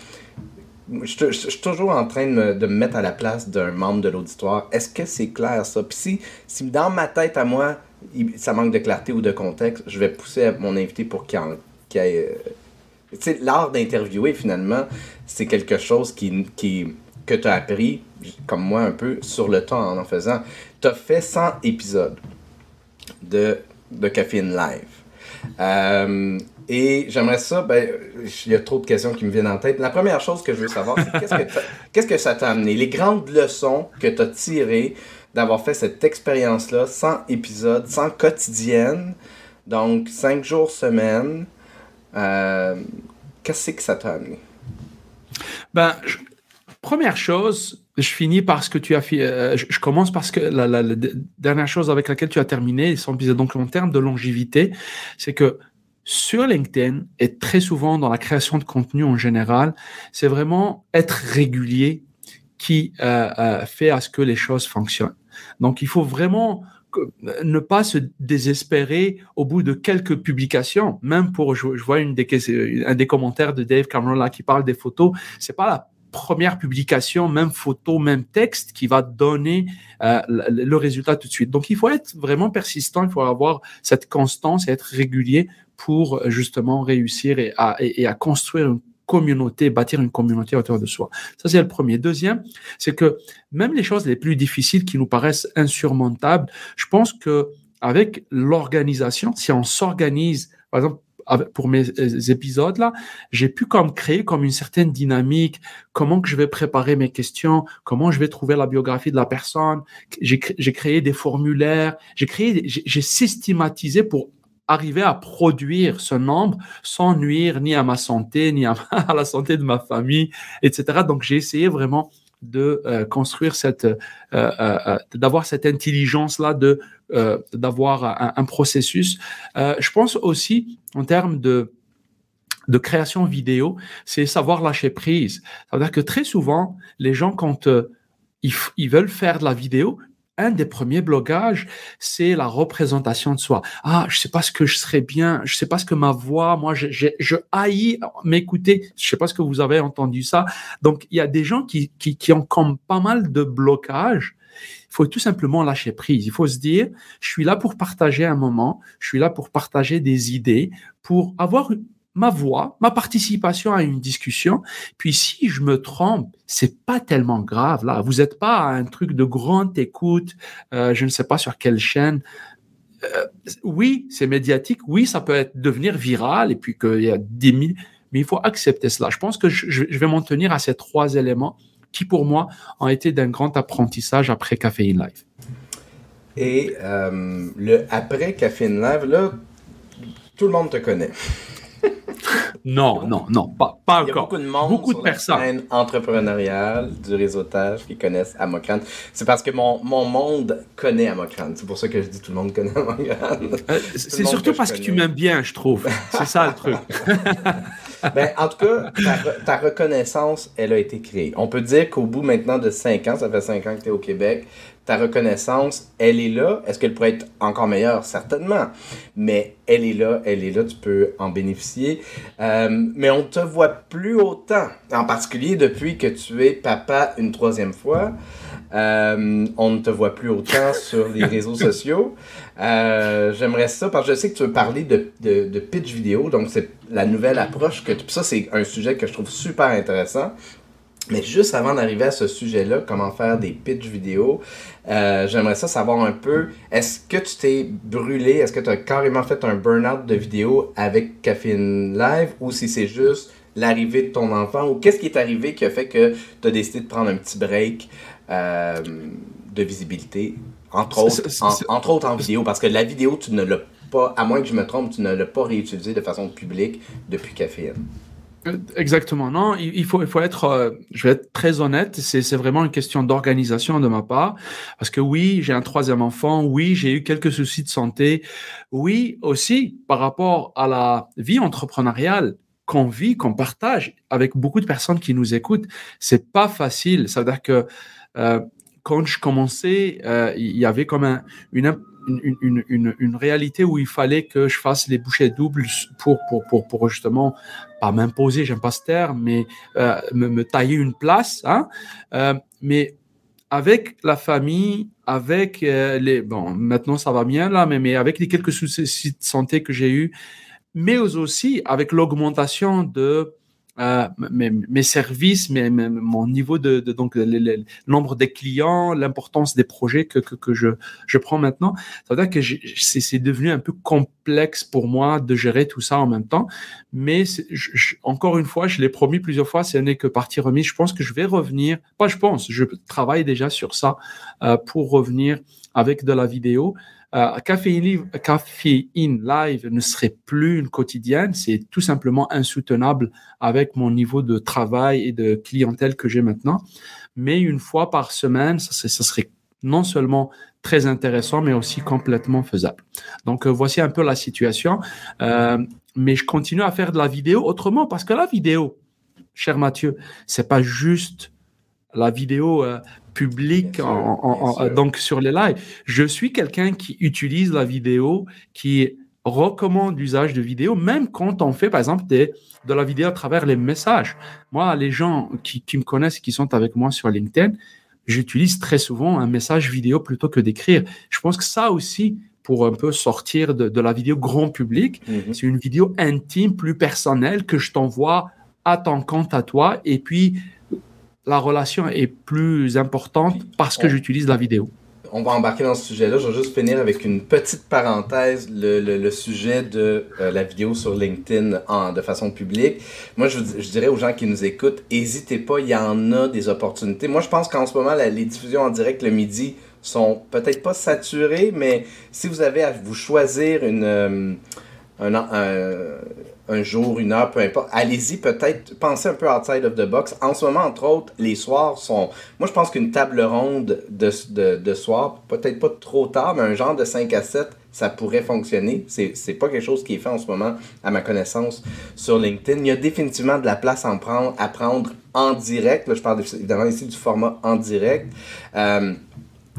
je, suis toujours en train de me, mettre à la place d'un membre de l'auditoire. Est-ce que c'est clair ça? Puis si, si dans ma tête à moi, ça manque de clarté ou de contexte, je vais pousser mon invité pour qu'il qu ait. Euh, tu sais, l'art d'interviewer, finalement, c'est quelque chose qui, qui, que tu as appris, comme moi un peu, sur le temps en en faisant. Tu as fait 100 épisodes de, de Caffeine Live. Euh, et j'aimerais ça, ben, il y a trop de questions qui me viennent en tête. La première chose que je veux savoir, c'est qu'est-ce que, qu'est-ce que ça t'a amené? Les grandes leçons que tu as tirées d'avoir fait cette expérience-là, sans épisode, sans quotidienne, donc cinq jours semaine. Euh, qu'est-ce que ça t'a amené? Ben, première chose, je finis par ce que tu as fait. Euh, je, commence parce que la, la, la, dernière chose avec laquelle tu as terminé, donc en termes de longévité, c'est que sur LinkedIn et très souvent dans la création de contenu en général, c'est vraiment être régulier qui euh, euh, fait à ce que les choses fonctionnent. Donc, il faut vraiment ne pas se désespérer au bout de quelques publications. Même pour, je, vois une des, un des commentaires de Dave Cameron là qui parle des photos. C'est pas la première publication, même photo, même texte, qui va donner euh, le résultat tout de suite. Donc, il faut être vraiment persistant, il faut avoir cette constance et être régulier pour justement réussir et à, construire une communauté, bâtir une communauté autour de soi. Ça, c'est le premier. Deuxième, c'est que même les choses les plus difficiles qui nous paraissent insurmontables, je pense que avec l'organisation, si on s'organise, par exemple, pour mes euh, épisodes là, j'ai pu comme créer comme une certaine dynamique, comment que je vais préparer mes questions, comment je vais trouver la biographie de la personne? J'ai créé des formulaires, j'ai créé, j'ai systématisé pour arriver à produire ce nombre sans nuire ni à ma santé, ni à, la santé de ma famille, etc. Donc, j'ai essayé vraiment de euh, construire cette, euh, d'avoir cette intelligence là de d'avoir un, processus. je pense aussi en termes de de création vidéo, c'est savoir lâcher prise. C'est-à-dire que très souvent, les gens quand ils, ils veulent faire de la vidéo, un des premiers blocages, c'est la représentation de soi. Ah, je sais pas ce que je serais bien, je sais pas ce que ma voix, moi, je, je, je haïs m'écouter. Je sais pas ce que vous avez entendu ça. Donc, il y a des gens qui, qui, qui ont comme pas mal de blocages. Il faut tout simplement lâcher prise. Il faut se dire, je suis là pour partager un moment, je suis là pour partager des idées, pour avoir ma voix, ma participation à une discussion. Puis si je me trompe, c'est pas tellement grave là. Vous n'êtes pas à un truc de grande écoute, euh, je ne sais pas sur quelle chaîne. Euh, oui, c'est médiatique. Oui, ça peut devenir viral et puis qu'il y a 10 000, mais il faut accepter cela. Je pense que je, je vais m'en tenir à ces trois éléments qui, pour moi, ont été d'un grand apprentissage après Caféine Live. Et euh, le après Caféine Live, là, tout le monde te connaît. Non, non, non, pas, pas encore. Il y a beaucoup de monde beaucoup de personnes. entrepreneuriale du réseautage qui connaissent Amocran. C'est parce que mon, mon monde connaît Amocran. C'est pour ça que je dis tout le monde connaît Amocran. Euh, c'est surtout parce que tu m'aimes bien, je trouve. C'est ça le truc. ben, en tout cas, ta, reconnaissance, elle a été créée. On peut dire qu'au bout maintenant de cinq ans, ça fait cinq ans que tu es au Québec, ta reconnaissance, elle est là. Est-ce qu'elle pourrait être encore meilleure? Certainement. Mais elle est là, elle est là, tu peux en bénéficier. Euh, mais on ne te voit plus autant, en particulier depuis que tu es papa une troisième fois. Euh, on ne te voit plus autant sur les réseaux sociaux. Euh, j'aimerais ça, parce que je sais que tu veux parler de, de, pitch vidéo, donc c'est la nouvelle approche que. Ça, c'est un sujet que je trouve super intéressant. Mais juste avant d'arriver à ce sujet-là, comment faire des pitch vidéo, euh, j'aimerais ça savoir un peu, est-ce que tu t'es brûlé, est-ce que tu as carrément fait un burn-out de vidéo avec Caffeine Live? Ou si c'est juste l'arrivée de ton enfant? Ou qu'est-ce qui est arrivé qui a fait que tu as décidé de prendre un petit break euh, de visibilité, entre autres, en, entre autres en vidéo, parce que la vidéo, tu ne l'as pas, à moins que je me trompe, tu ne l'as pas réutilisée de façon publique depuis Caféine. Exactement. Non, il faut, il faut être, euh, je vais être très honnête, c'est vraiment une question d'organisation de ma part. Parce que oui, j'ai un troisième enfant. Oui, j'ai eu quelques soucis de santé. Oui, aussi, par rapport à la vie entrepreneuriale qu'on vit, qu'on partage avec beaucoup de personnes qui nous écoutent, c'est pas facile. Ça veut dire que euh, quand je commençais, euh, il y avait comme un, une une, une, une, réalité où il fallait que je fasse les bouchées doubles pour, pour, pour, pour justement, pas m'imposer, j'aime pas ce terme, mais euh, me, me, tailler une place. Hein, euh, mais avec la famille, avec euh, les... Bon, maintenant ça va bien là, mais, mais avec les quelques soucis de santé que j'ai eu, mais aussi avec l'augmentation de euh, mes, mes, services, mes, mon niveau de, de donc le, nombre des clients, l'importance des projets que, que, que, je, je prends maintenant. Ça veut dire que c'est devenu un peu complexe pour moi de gérer tout ça en même temps. Mais je, encore une fois, je l'ai promis plusieurs fois, ce n'est que partie remise. Je pense que je vais revenir. Pas, je pense, je travaille déjà sur ça euh, pour revenir avec de la vidéo. Euh, Caféine, Live ne serait plus une quotidienne, c'est tout simplement insoutenable avec mon niveau de travail et de clientèle que j'ai maintenant. Mais une fois par semaine, ça, serait non seulement très intéressant, mais aussi complètement faisable. Donc, euh, voici un peu la situation. Euh, mais je continue à faire de la vidéo autrement parce que la vidéo, cher Mathieu, c'est pas juste la vidéo euh, publique en, donc sur les lives. Je suis quelqu'un qui utilise la vidéo, qui recommande l'usage de vidéo, même quand on fait, par exemple, des, de la vidéo à travers les messages. Moi, les gens qui, qui me connaissent, qui sont avec moi sur LinkedIn, j'utilise très souvent un message vidéo plutôt que d'écrire. Je pense que ça aussi, pour un peu sortir de, de la vidéo grand public, mm-hmm. c'est une vidéo intime, plus personnelle que je t'envoie à ton compte à toi. Et puis, la relation est plus importante parce que j'utilise la vidéo. On va embarquer dans ce sujet-là. Je vais juste finir avec une petite parenthèse, le, le, sujet de euh, la vidéo sur LinkedIn en, de façon publique. Moi, je, je, dirais aux gens qui nous écoutent, n'hésitez pas, il y en a des opportunités. Moi, je pense qu'en ce moment, les diffusions en direct le midi sont peut-être pas saturées, mais si vous avez à vous choisir une, euh, un, un jour, une heure, peu importe. Allez-y, peut-être, pensez un peu outside of the box. En ce moment, entre autres, les soirs sont. Moi, je pense qu'une table ronde de, de, soir, peut-être pas trop tard, mais un genre de 5 à 7, ça pourrait fonctionner. C'est, c'est pas quelque chose qui est fait en ce moment, à ma connaissance, sur LinkedIn. Il y a définitivement de la place à, en prendre, à prendre en direct. Là, je parle évidemment ici du format en direct. Euh,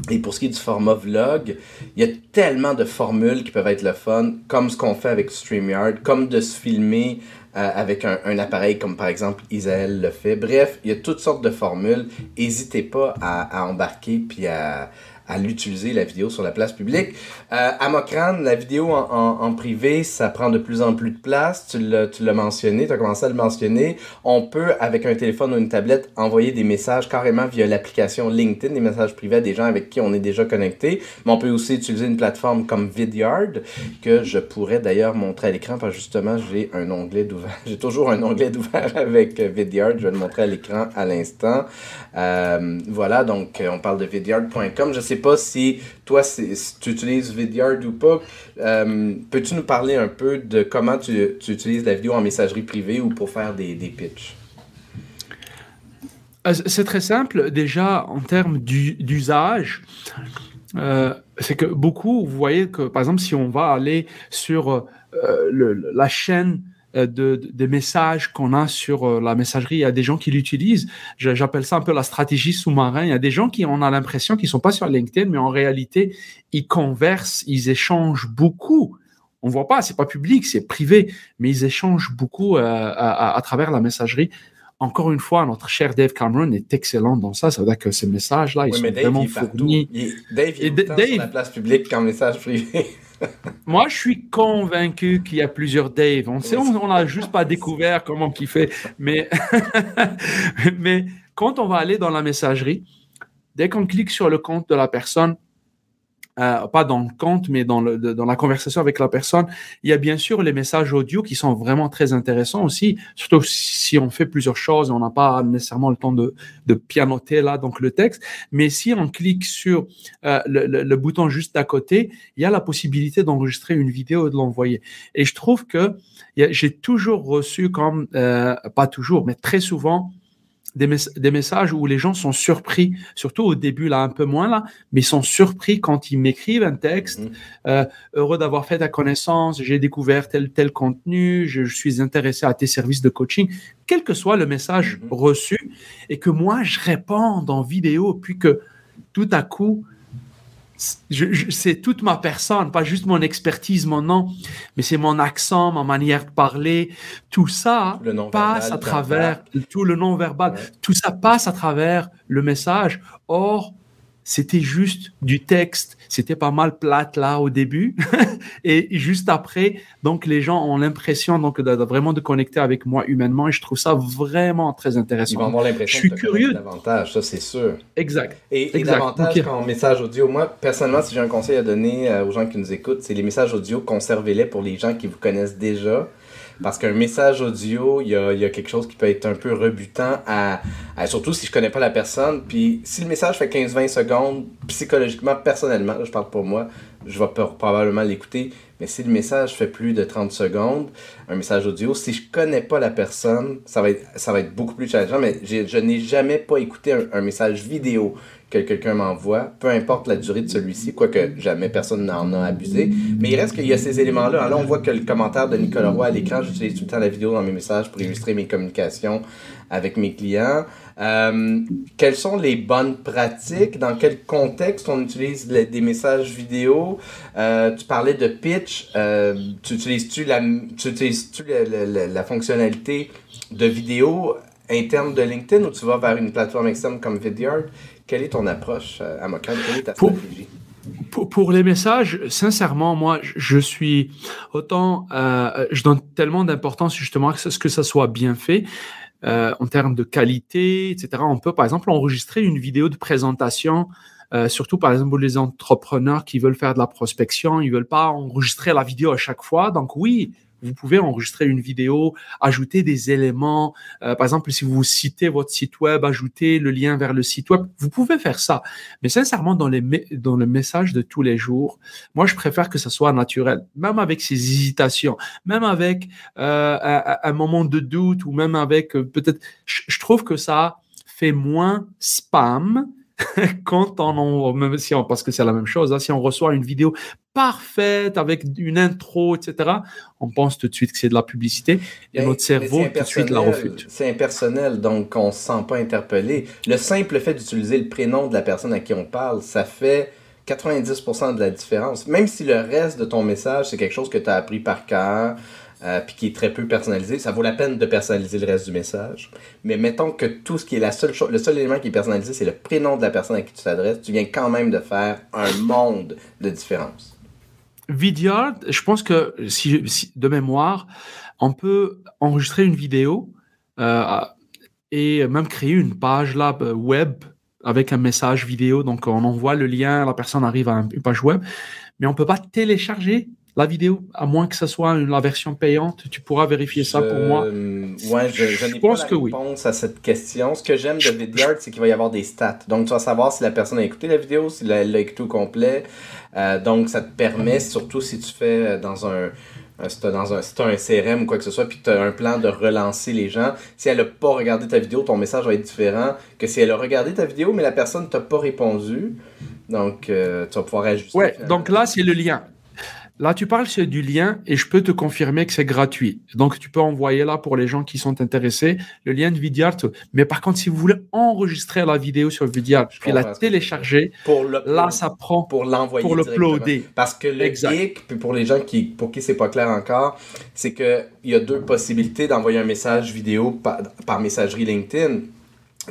et pour ce qui est du format vlog, il y a tellement de formules qui peuvent être le fun, comme ce qu'on fait avec StreamYard, comme de se filmer euh, avec un, appareil comme par exemple Isaël le fait. Bref, il y a toutes sortes de formules. N'hésitez pas à, embarquer puis à l'utiliser, la vidéo sur la place publique. Euh, à Mokran, la vidéo en, en, en, privé, ça prend de plus en plus de place. Tu l'as, tu l'as mentionné, tu as commencé à le mentionner. On peut, avec un téléphone ou une tablette, envoyer des messages carrément via l'application LinkedIn, des messages privés à des gens avec qui on est déjà connecté. Mais on peut aussi utiliser une plateforme comme Vidyard, que je pourrais d'ailleurs montrer à l'écran, parce justement, j'ai un onglet d'ouvert. J'ai toujours un onglet d'ouvert avec Vidyard. Je vais le montrer à l'écran à l'instant. Euh, voilà, donc on parle de vidyard.com. Je sais pas si toi, si tu utilises Vidyard ou pas. Euh, Peux-tu nous parler un peu de comment tu, tu, utilises la vidéo en messagerie privée ou pour faire des, des pitchs? Euh, c'est très simple. Déjà, en termes d'usage, euh, c'est que beaucoup, vous voyez que, par exemple, si on va aller sur le, la chaîne de, de, des messages qu'on a sur la messagerie. Il y a des gens qui l'utilisent. J'appelle ça un peu la stratégie sous-marin. Il y a des gens qui on a l'impression qu'ils sont pas sur LinkedIn, mais en réalité, ils conversent, ils échangent beaucoup. On voit pas, c'est pas public, c'est privé, mais ils échangent beaucoup euh, à, à, à, travers la messagerie. Encore une fois, notre cher Dave Cameron est excellent dans ça. Ça veut dire que ces messages-là, ils oui, sont Dave, vraiment il fournis. Il, Dave, il est Dave, sur la place publique qu'en message privé. Moi, je suis convaincu qu'il y a plusieurs Dave. On sait, on n'a juste pas découvert comment il fait. Mais quand on va aller dans la messagerie, dès qu'on clique sur le compte de la personne, euh, pas dans le compte, mais dans, le, dans la conversation avec la personne. Il y a bien sûr les messages audio qui sont vraiment très intéressants aussi, surtout si on fait plusieurs choses, on n'a pas nécessairement le temps de, de pianoter là, donc le texte. Mais si on clique sur euh, le, le, le, bouton juste à côté, il y a la possibilité d'enregistrer une vidéo et de l'envoyer. Et je trouve que j'ai toujours reçu comme, euh, pas toujours, mais très souvent, des, mes des, messages où les gens sont surpris, surtout au début, là, un peu moins, là, mais ils sont surpris quand ils m'écrivent un texte. Mmh. Euh, heureux d'avoir fait ta connaissance, j'ai découvert tel, tel contenu, je, je, suis intéressé à tes services de coaching, quel que soit le message mmh. reçu, et que moi, je réponds en vidéo, puis que tout à coup, c'est toute ma personne, pas juste mon expertise, mon nom, mais c'est mon accent, ma manière de parler. Tout ça passe à travers tout le non verbal. Ouais. Tout ça passe à travers le message. Or, c'était juste du texte. C'était pas mal plate là au début. et juste après, donc les gens ont l'impression donc de, de, vraiment de connecter avec moi humainement et je trouve ça vraiment très intéressant. Ils vont avoir l'impression je suis curieux davantage, ça c'est sûr. Exact. Et, exact. et davantage okay. qu'en message audio. Moi, personnellement, si j'ai un conseil à donner euh, aux gens qui nous écoutent, c'est les messages audio, conservez-les pour les gens qui vous connaissent déjà. Parce qu'un message audio, il y a, y a, quelque chose qui peut être un peu rebutant, à, surtout si je connais pas la personne. Puis si le message fait 15-20 secondes, psychologiquement, personnellement, là, je parle pour moi, je vais probablement l'écouter. Mais si le message fait plus de 30 secondes, un message audio, si je connais pas la personne, ça va être, ça va être beaucoup plus challengeant. Mais je n'ai jamais pas écouté un message vidéo que quelqu'un m'envoie, peu importe la durée de celui-ci, quoique jamais personne n'en a abusé. Mais il reste qu'il y a ces éléments-là. Là, on voit que le commentaire de Nicolas Roy à l'écran, j'utilise tout le temps la vidéo dans mes messages pour illustrer mes communications avec mes clients. Euh, quelles sont les bonnes pratiques? Dans quel contexte on utilise des messages vidéo? Euh, tu parlais de pitch. Euh, tu utilises-tu la, tu utilises -tu la, la, la, fonctionnalité de vidéo interne de LinkedIn ou tu vas vers une plateforme externe comme Vidyard? Quelle est ton approche euh, à Mocan? Quelle est ta pour, stratégie? Pour, pour, les messages, sincèrement, moi, je suis autant, euh, je donne tellement d'importance justement à ce que ça soit bien fait. Euh, en termes de qualité, etc. On peut, par exemple, enregistrer une vidéo de présentation, euh, surtout, par exemple, les entrepreneurs qui veulent faire de la prospection, ils veulent pas enregistrer la vidéo à chaque fois. Donc, oui, vous pouvez enregistrer une vidéo, ajouter des éléments. Euh, par exemple, si vous citez votre site web, ajouter le lien vers le site web, vous pouvez faire ça. Mais sincèrement, dans, les dans le message de tous les jours, moi, je préfère que ça soit naturel, même avec ces hésitations, même avec euh, un, moment de doute ou même avec euh, peut-être, je trouve que ça fait moins spam quand on, même si on, parce que c'est la même chose, hein, si on reçoit une vidéo parfaite avec une intro, etc., on pense tout de suite que c'est de la publicité et notre cerveau tout de suite la refute. C'est impersonnel, donc on ne se sent pas interpellé. Le simple fait d'utiliser le prénom de la personne à qui on parle, ça fait 90% de la différence. Même si le reste de ton message, c'est quelque chose que tu as appris par cœur, euh, puis qui est très peu personnalisé, ça vaut la peine de personnaliser le reste du message. Mais mettons que tout ce qui est la seule chose, le seul élément qui est personnalisé, c'est le prénom de la personne à qui tu t'adresses, tu viens quand même de faire un monde de différence. Vidyard, je pense que si, de mémoire, on peut enregistrer une vidéo euh, et même créer une page là, web avec un message vidéo. Donc, on envoie le lien, la personne arrive à une page web, mais on ne peut pas télécharger la vidéo, à moins que ce soit une, la version payante. Tu pourras vérifier ça pour moi. Ouais, je, je, n'ai pas la réponse à cette question. Ce que j'aime de Vidyard, c'est qu'il va y avoir des stats. Donc, tu vas savoir si la personne a écouté la vidéo, si elle l'a écouté au complet. Euh, donc, ça te permet, surtout si tu fais euh, dans un si tu dans un, si un CRM ou quoi que ce soit, puis tu as un plan de relancer les gens, si elle n'a pas regardé ta vidéo, ton message va être différent que si elle a regardé ta vidéo, mais la personne ne t'a pas répondu. Donc, euh, tu vas pouvoir ajuster. Ouais, donc là, c'est le lien. Là, tu parles du lien et je peux te confirmer que c'est gratuit. Donc, tu peux envoyer là pour les gens qui sont intéressés le lien de Vidyard. Mais par contre, si vous voulez enregistrer la vidéo sur Vidyard puis la télécharger, pour là, ça prend pour l'envoyer pour l'uploader. Parce que le puis pour les gens qui pour qui c'est pas clair encore, c'est que il y a deux possibilités d'envoyer un message vidéo par, par messagerie LinkedIn.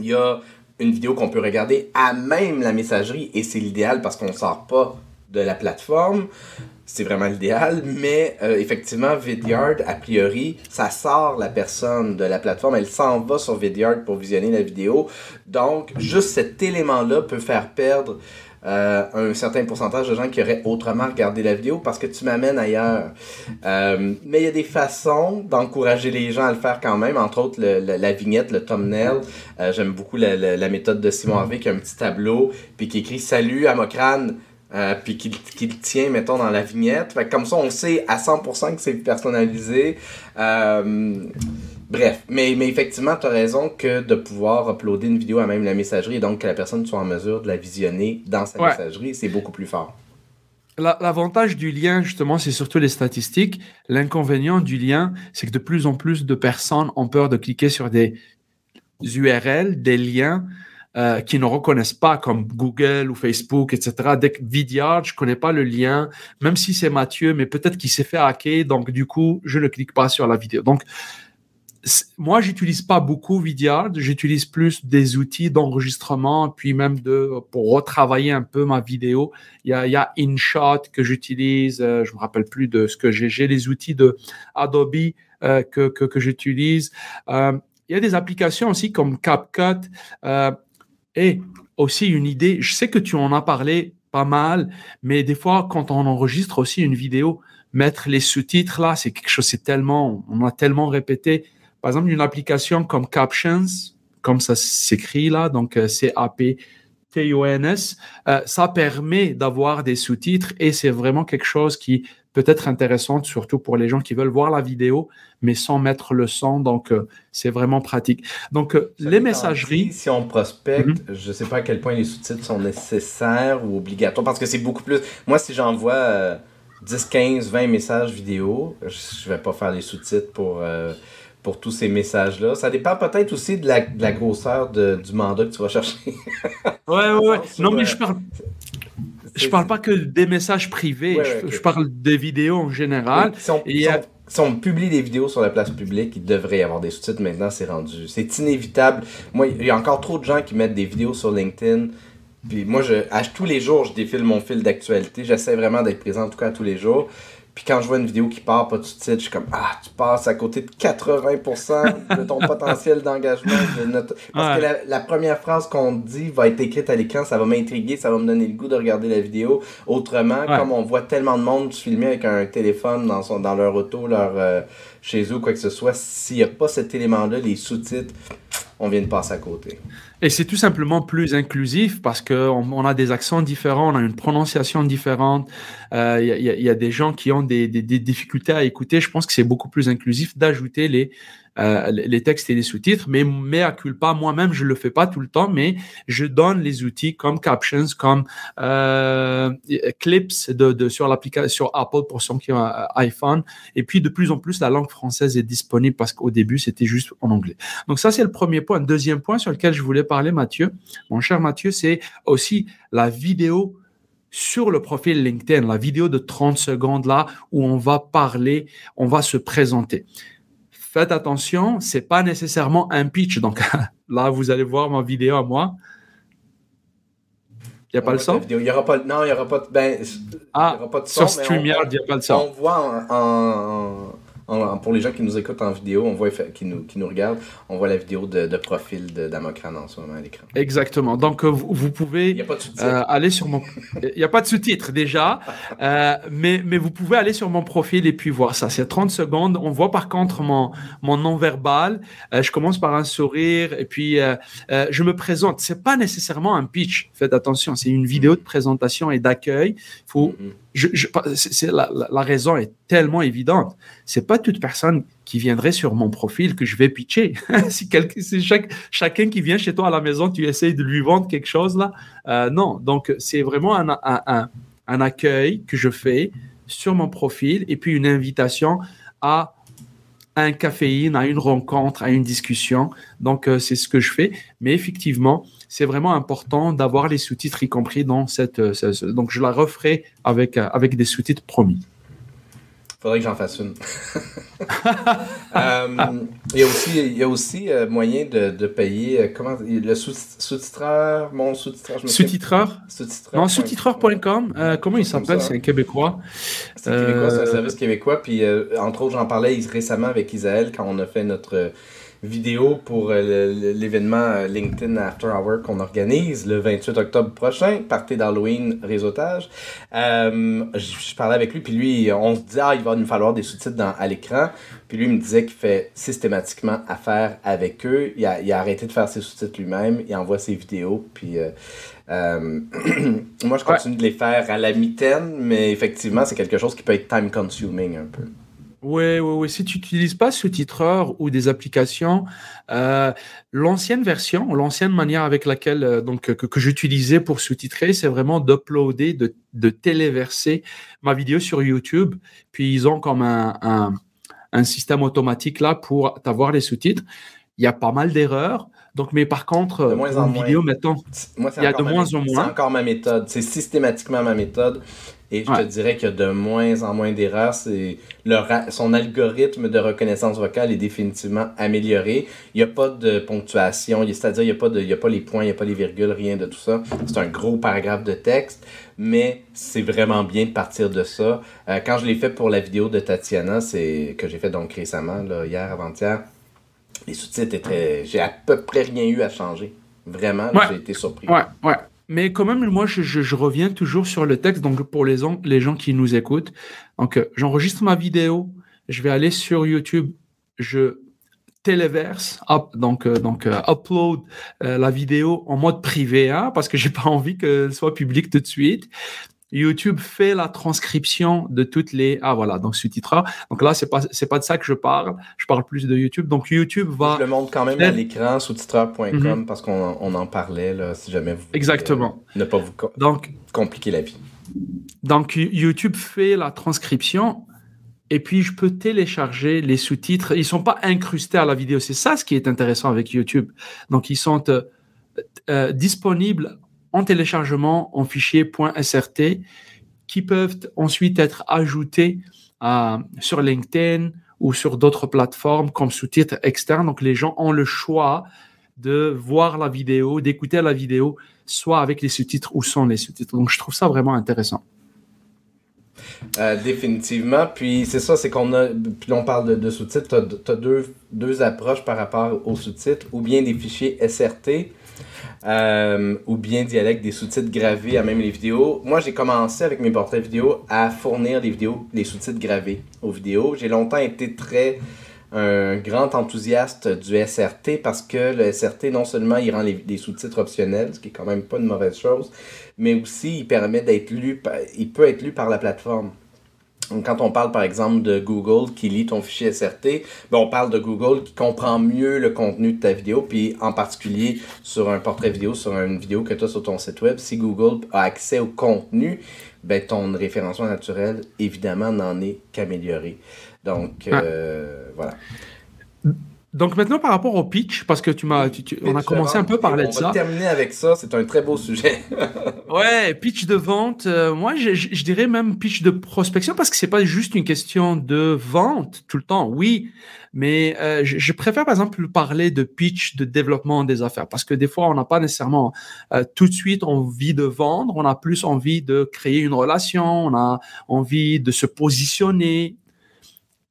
Il y a une vidéo qu'on peut regarder à même la messagerie et c'est l'idéal parce qu'on sort pas de la plateforme c'est vraiment l'idéal, mais euh, effectivement, Vidyard, a priori, ça sort la personne de la plateforme, elle s'en va sur Vidyard pour visionner la vidéo. Donc, juste cet élément-là peut faire perdre euh, un certain pourcentage de gens qui auraient autrement regardé la vidéo parce que tu m'amènes ailleurs. Euh, mais il y a des façons d'encourager les gens à le faire quand même, entre autres la vignette, le thumbnail. J'aime beaucoup la, méthode de Simon Harvey qui a un petit tableau, puis qui écrit Salut Amocrane euh, puis qu'il le tient, mettons, dans la vignette. Fait comme ça, on sait à 100% que c'est personnalisé. Euh, bref, mais, mais effectivement, tu as raison que de pouvoir uploader une vidéo à même la messagerie et donc que la personne soit en mesure de la visionner dans sa messagerie, c'est beaucoup plus fort. L'avantage du lien, justement, c'est surtout les statistiques. L'inconvénient du lien, c'est que de plus en plus de personnes ont peur de cliquer sur des URL, des liens euh, qui ne reconnaissent pas comme Google ou Facebook, etc. Dès que Vidyard, je connais pas le lien, même si c'est Mathieu, mais peut-être qu'il s'est fait hacker, donc du coup, je ne clique pas sur la vidéo. Donc, moi, j'utilise pas beaucoup Vidyard, j'utilise plus des outils d'enregistrement, puis même de pour retravailler un peu ma vidéo. Il y a, il y a InShot que j'utilise, euh, je me rappelle plus de ce que j'ai. J'ai les outils de Adobe euh, que, que, que j'utilise. Il y a des applications aussi comme CapCut. Et aussi une idée, je sais que tu en as parlé pas mal, mais des fois, quand on enregistre aussi une vidéo, mettre les sous-titres là, c'est quelque chose, c'est tellement, on a tellement répété. Par exemple, une application comme Captions, comme ça s'écrit là, donc euh, c'est AP T-O-N-S, euh, ça permet d'avoir des sous-titres et c'est vraiment quelque chose qui peut être intéressant, surtout pour les gens qui veulent voir la vidéo, mais sans mettre le son. Donc, euh, c'est vraiment pratique. Donc, euh, les messageries. Si on prospecte, mhm. je ne sais pas à quel point les sous-titres sont nécessaires ou obligatoires, parce que c'est beaucoup plus. Moi, si j'envoie 10, 15, 20 messages vidéo, je ne vais pas faire les sous-titres pour pour tous ces messages-là. Ça dépend peut-être aussi de la, grosseur du mandat que tu vas chercher. ouais, ouais, ouais. Non, mais je parle. Je parle pas que des messages privés, je, parle des vidéos en général. Si on, publie des vidéos sur la place publique, il devrait y avoir des sous-titres maintenant, c'est rendu. C'est inévitable. Moi, il y a encore trop de gens qui mettent des vidéos sur LinkedIn. Puis moi, je, tous les jours, je défile mon fil d'actualité. J'essaie vraiment d'être présent, en tout cas, tous les jours. Puis quand je vois une vidéo qui part pas tout de suite, je suis comme Ah, tu passes à côté de 80% de ton potentiel d'engagement. Parce que la, première phrase qu'on dit va être écrite à l'écran, ça va m'intriguer, ça va me donner le goût de regarder la vidéo. Autrement, comme on voit tellement de monde filmer avec un téléphone dans, son, dans leur auto, leur, euh, chez eux, quoi que ce soit, s'il n'y a pas cet élément-là, les sous-titres, on vient de passer à côté. Et c'est tout simplement plus inclusif parce qu'on on a des accents différents, on a une prononciation différente. Il euh, y, a des gens qui ont des, difficultés à écouter. Je pense que c'est beaucoup plus inclusif d'ajouter les, euh, les textes et les sous-titres. Mais, à culpa, moi-même, je le fais pas tout le temps, mais je donne les outils comme Captions, comme euh, Clips de, de, sur l'application sur Apple pour ceux qui ont un iPhone. Et puis, de plus en plus, la langue française est disponible parce qu'au début, c'était juste en anglais. Donc ça, c'est le premier point. Deuxième point sur lequel je voulais parler, Mathieu, mon cher Mathieu, c'est aussi la vidéo sur le profil LinkedIn, la vidéo de 30 secondes là où on va parler, on va se présenter faites attention, c'est pas nécessairement un pitch. Donc là, vous allez voir ma vidéo à moi. Il n'y a pas le son? Il y aura pas, non, il n'y aura pas, ben, ah, y aura pas de son. Sur StreamYard, il n'y a pas de son. On voit en pour les gens qui nous écoutent en vidéo, on voit, qui, nous, qui nous regardent, on voit la vidéo de, de profil de en ce moment à l'écran. Exactement. Donc, euh, vous, vous pouvez euh, aller sur mon. Il n'y a pas de sous-titres déjà, euh, mais, mais vous pouvez aller sur mon profil et puis voir ça. C'est 30 secondes. On voit par contre mon, mon non-verbal. je commence par un sourire et puis je me présente. C'est pas nécessairement un pitch. Faites attention, c'est une vidéo de présentation et d'accueil. Il faut. Mm-hmm c'est, la, raison est tellement évidente. C'est pas toute personne qui viendrait sur mon profil que je vais pitcher. si chacun qui vient chez toi à la maison, tu essayes de lui vendre quelque chose là. Euh, non, donc c'est vraiment un, un, un, un, accueil que je fais sur mon profil et puis une invitation à un caféine, à une rencontre, à une discussion. Donc, euh, c'est ce que je fais. Mais effectivement, c'est vraiment important d'avoir les sous-titres, y compris dans cette. Euh, donc, je la referai avec, euh, avec des sous-titres promis. Faudrait que j'en fasse une. il y a aussi, il y a aussi moyen de, de payer. comment Le sous-titreur, mon sous-titreur. Sous-titreur? Non, sous-titreur.com. comment il s'appelle? C'est un Québécois. C'est Québécois, c'est un service québécois. Puis, entre autres, j'en parlais récemment avec Isaël quand on a fait notre vidéo pour euh, l'événement euh, LinkedIn After Hour qu'on organise le 28 octobre prochain, partie d'Halloween réseautage. Euh, je, parlais avec lui, puis lui, on se dit, ah, il va nous falloir des sous-titres à l'écran. Puis lui, il me disait qu'il fait systématiquement affaire avec eux. Il a, il a arrêté de faire ses sous-titres lui-même, il envoie ses vidéos, puis... moi, je continue de les faire à la mitaine, mais effectivement, c'est quelque chose qui peut être time-consuming un peu. Oui, oui, oui. Si tu n'utilises pas sous-titreur ou des applications, euh, l'ancienne version, l'ancienne manière avec laquelle euh, donc que, que j'utilisais pour sous-titrer, c'est vraiment d'uploader, de, de téléverser ma vidéo sur YouTube. Puis ils ont comme un, un, un système automatique là pour avoir les sous-titres. Il y a pas mal d'erreurs. Donc, mais par contre, de moins en vidéo, maintenant, il y a de moins en moins. C'est encore ma méthode. C'est systématiquement ma méthode. Et je te dirais qu'il y a de moins en moins d'erreurs. Son algorithme de reconnaissance vocale est définitivement amélioré. Il n'y a pas de ponctuation, c'est-à-dire il n'y a, pas a pas les points, il n'y a pas les virgules, rien de tout ça. C'est un gros paragraphe de texte, mais c'est vraiment bien de partir de ça. Euh, quand je l'ai fait pour la vidéo de Tatiana, c'est que j'ai fait donc récemment, là, hier, avant-hier, les sous-titres étaient. J'ai à peu près rien eu à changer. Vraiment, j'ai été surpris. Ouais, ouais. Mais quand même, moi, je, reviens toujours sur le texte. Donc, pour les, les gens qui nous écoutent, donc euh, j'enregistre ma vidéo, je vais aller sur YouTube, je téléverse, donc euh, donc euh, upload la vidéo en mode privé, hein, parce que j'ai pas envie qu'elle soit publique tout de suite. YouTube fait la transcription de toutes les ah voilà donc sous-titreur. Donc là c'est pas c'est pas de ça que je parle. Je parle plus de YouTube. Donc YouTube va. Je le montre quand même à l'écran sous-titreur.com mhm. parce qu'on on en parlait là si jamais vous. Exactement. ne pas vous donc compliquer la vie. Donc YouTube fait la transcription et puis je peux télécharger les sous-titres. Ils sont pas incrustés à la vidéo. C'est ça ce qui est intéressant avec YouTube. Donc ils sont euh, euh, disponibles en téléchargement en fichier .srt qui peuvent ensuite être ajoutés euh, sur LinkedIn ou sur d'autres plateformes comme sous-titres externes. Donc les gens ont le choix de voir la vidéo, d'écouter la vidéo, soit avec les sous-titres ou sans les sous-titres. Donc je trouve ça vraiment intéressant. Euh, définitivement. Puis c'est ça, c'est qu'on a. Puis parle de, sous-titres. Tu as, deux, deux approches par rapport aux sous-titres, ou bien des fichiers SRT, euh, ou bien dialecte des sous-titres gravés à même les vidéos. Moi, j'ai commencé avec mes portraits vidéo à fournir les vidéos, sous-titres gravés aux vidéos. J'ai longtemps été très un grand enthousiaste du SRT parce que le SRT, non seulement il rend les, les sous-titres optionnels, ce qui est quand même pas une mauvaise chose, mais aussi il permet d'être lu, il peut être lu par la plateforme. Quand on parle par exemple de Google qui lit ton fichier SRT, ben on parle de Google qui comprend mieux le contenu de ta vidéo, puis en particulier sur un portrait vidéo, sur une vidéo que tu as sur ton site web, si Google a accès au contenu, ben ton référencement naturel, évidemment, n'en est qu'amélioré. Donc, ah. euh, voilà. Donc maintenant par rapport au pitch, parce que tu m'as, on a commencé un peu par parler de ça. On va terminer avec ça, c'est un très beau sujet. ouais, pitch de vente. Euh, moi, je, je, dirais même pitch de prospection parce que c'est pas juste une question de vente tout le temps. Oui, mais euh, je, préfère par exemple parler de pitch de développement des affaires parce que des fois on n'a pas nécessairement euh, tout de suite envie de vendre, on a plus envie de créer une relation, on a envie de se positionner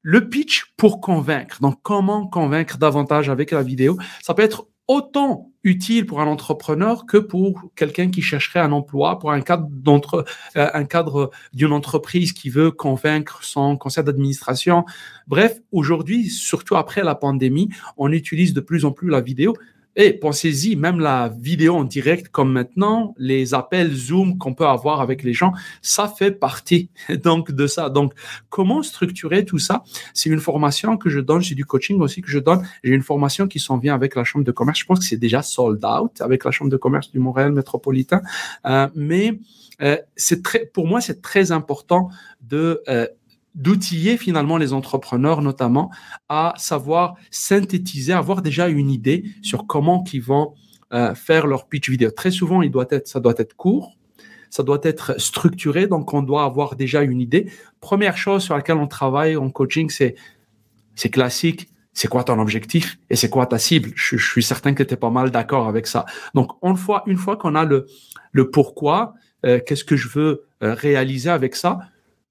le pitch pour convaincre. Donc, comment convaincre davantage avec la vidéo? Ça peut être autant utile pour un entrepreneur que pour quelqu'un qui chercherait un emploi, pour un cadre d'entre, euh, un cadre d'une entreprise qui veut convaincre son conseil d'administration. Bref, aujourd'hui, surtout après la pandémie, on utilise de plus en plus la vidéo. Et pensez-y, même la vidéo en direct comme maintenant, les appels Zoom qu'on peut avoir avec les gens, ça fait partie donc de ça. Donc, comment structurer tout ça? C'est une formation que je donne, j'ai du coaching aussi que je donne. J'ai une formation qui s'en vient avec la Chambre de commerce. Je pense que c'est déjà sold out avec la Chambre de commerce du Montréal métropolitain. Euh, mais euh, c'est très, pour moi, c'est très important de euh, d'outiller finalement les entrepreneurs notamment à savoir synthétiser, avoir déjà une idée sur comment ils vont euh, faire leur pitch vidéo. Très souvent, il doit être, ça doit être court, ça doit être structuré, donc on doit avoir déjà une idée. Première chose sur laquelle on travaille en coaching, c'est c'est classique. C'est quoi ton objectif et c'est quoi ta cible? Je, suis certain que tu es pas mal d'accord avec ça. Donc, une fois, une fois qu'on a le, le pourquoi, euh, qu'est-ce que je veux euh, réaliser avec ça,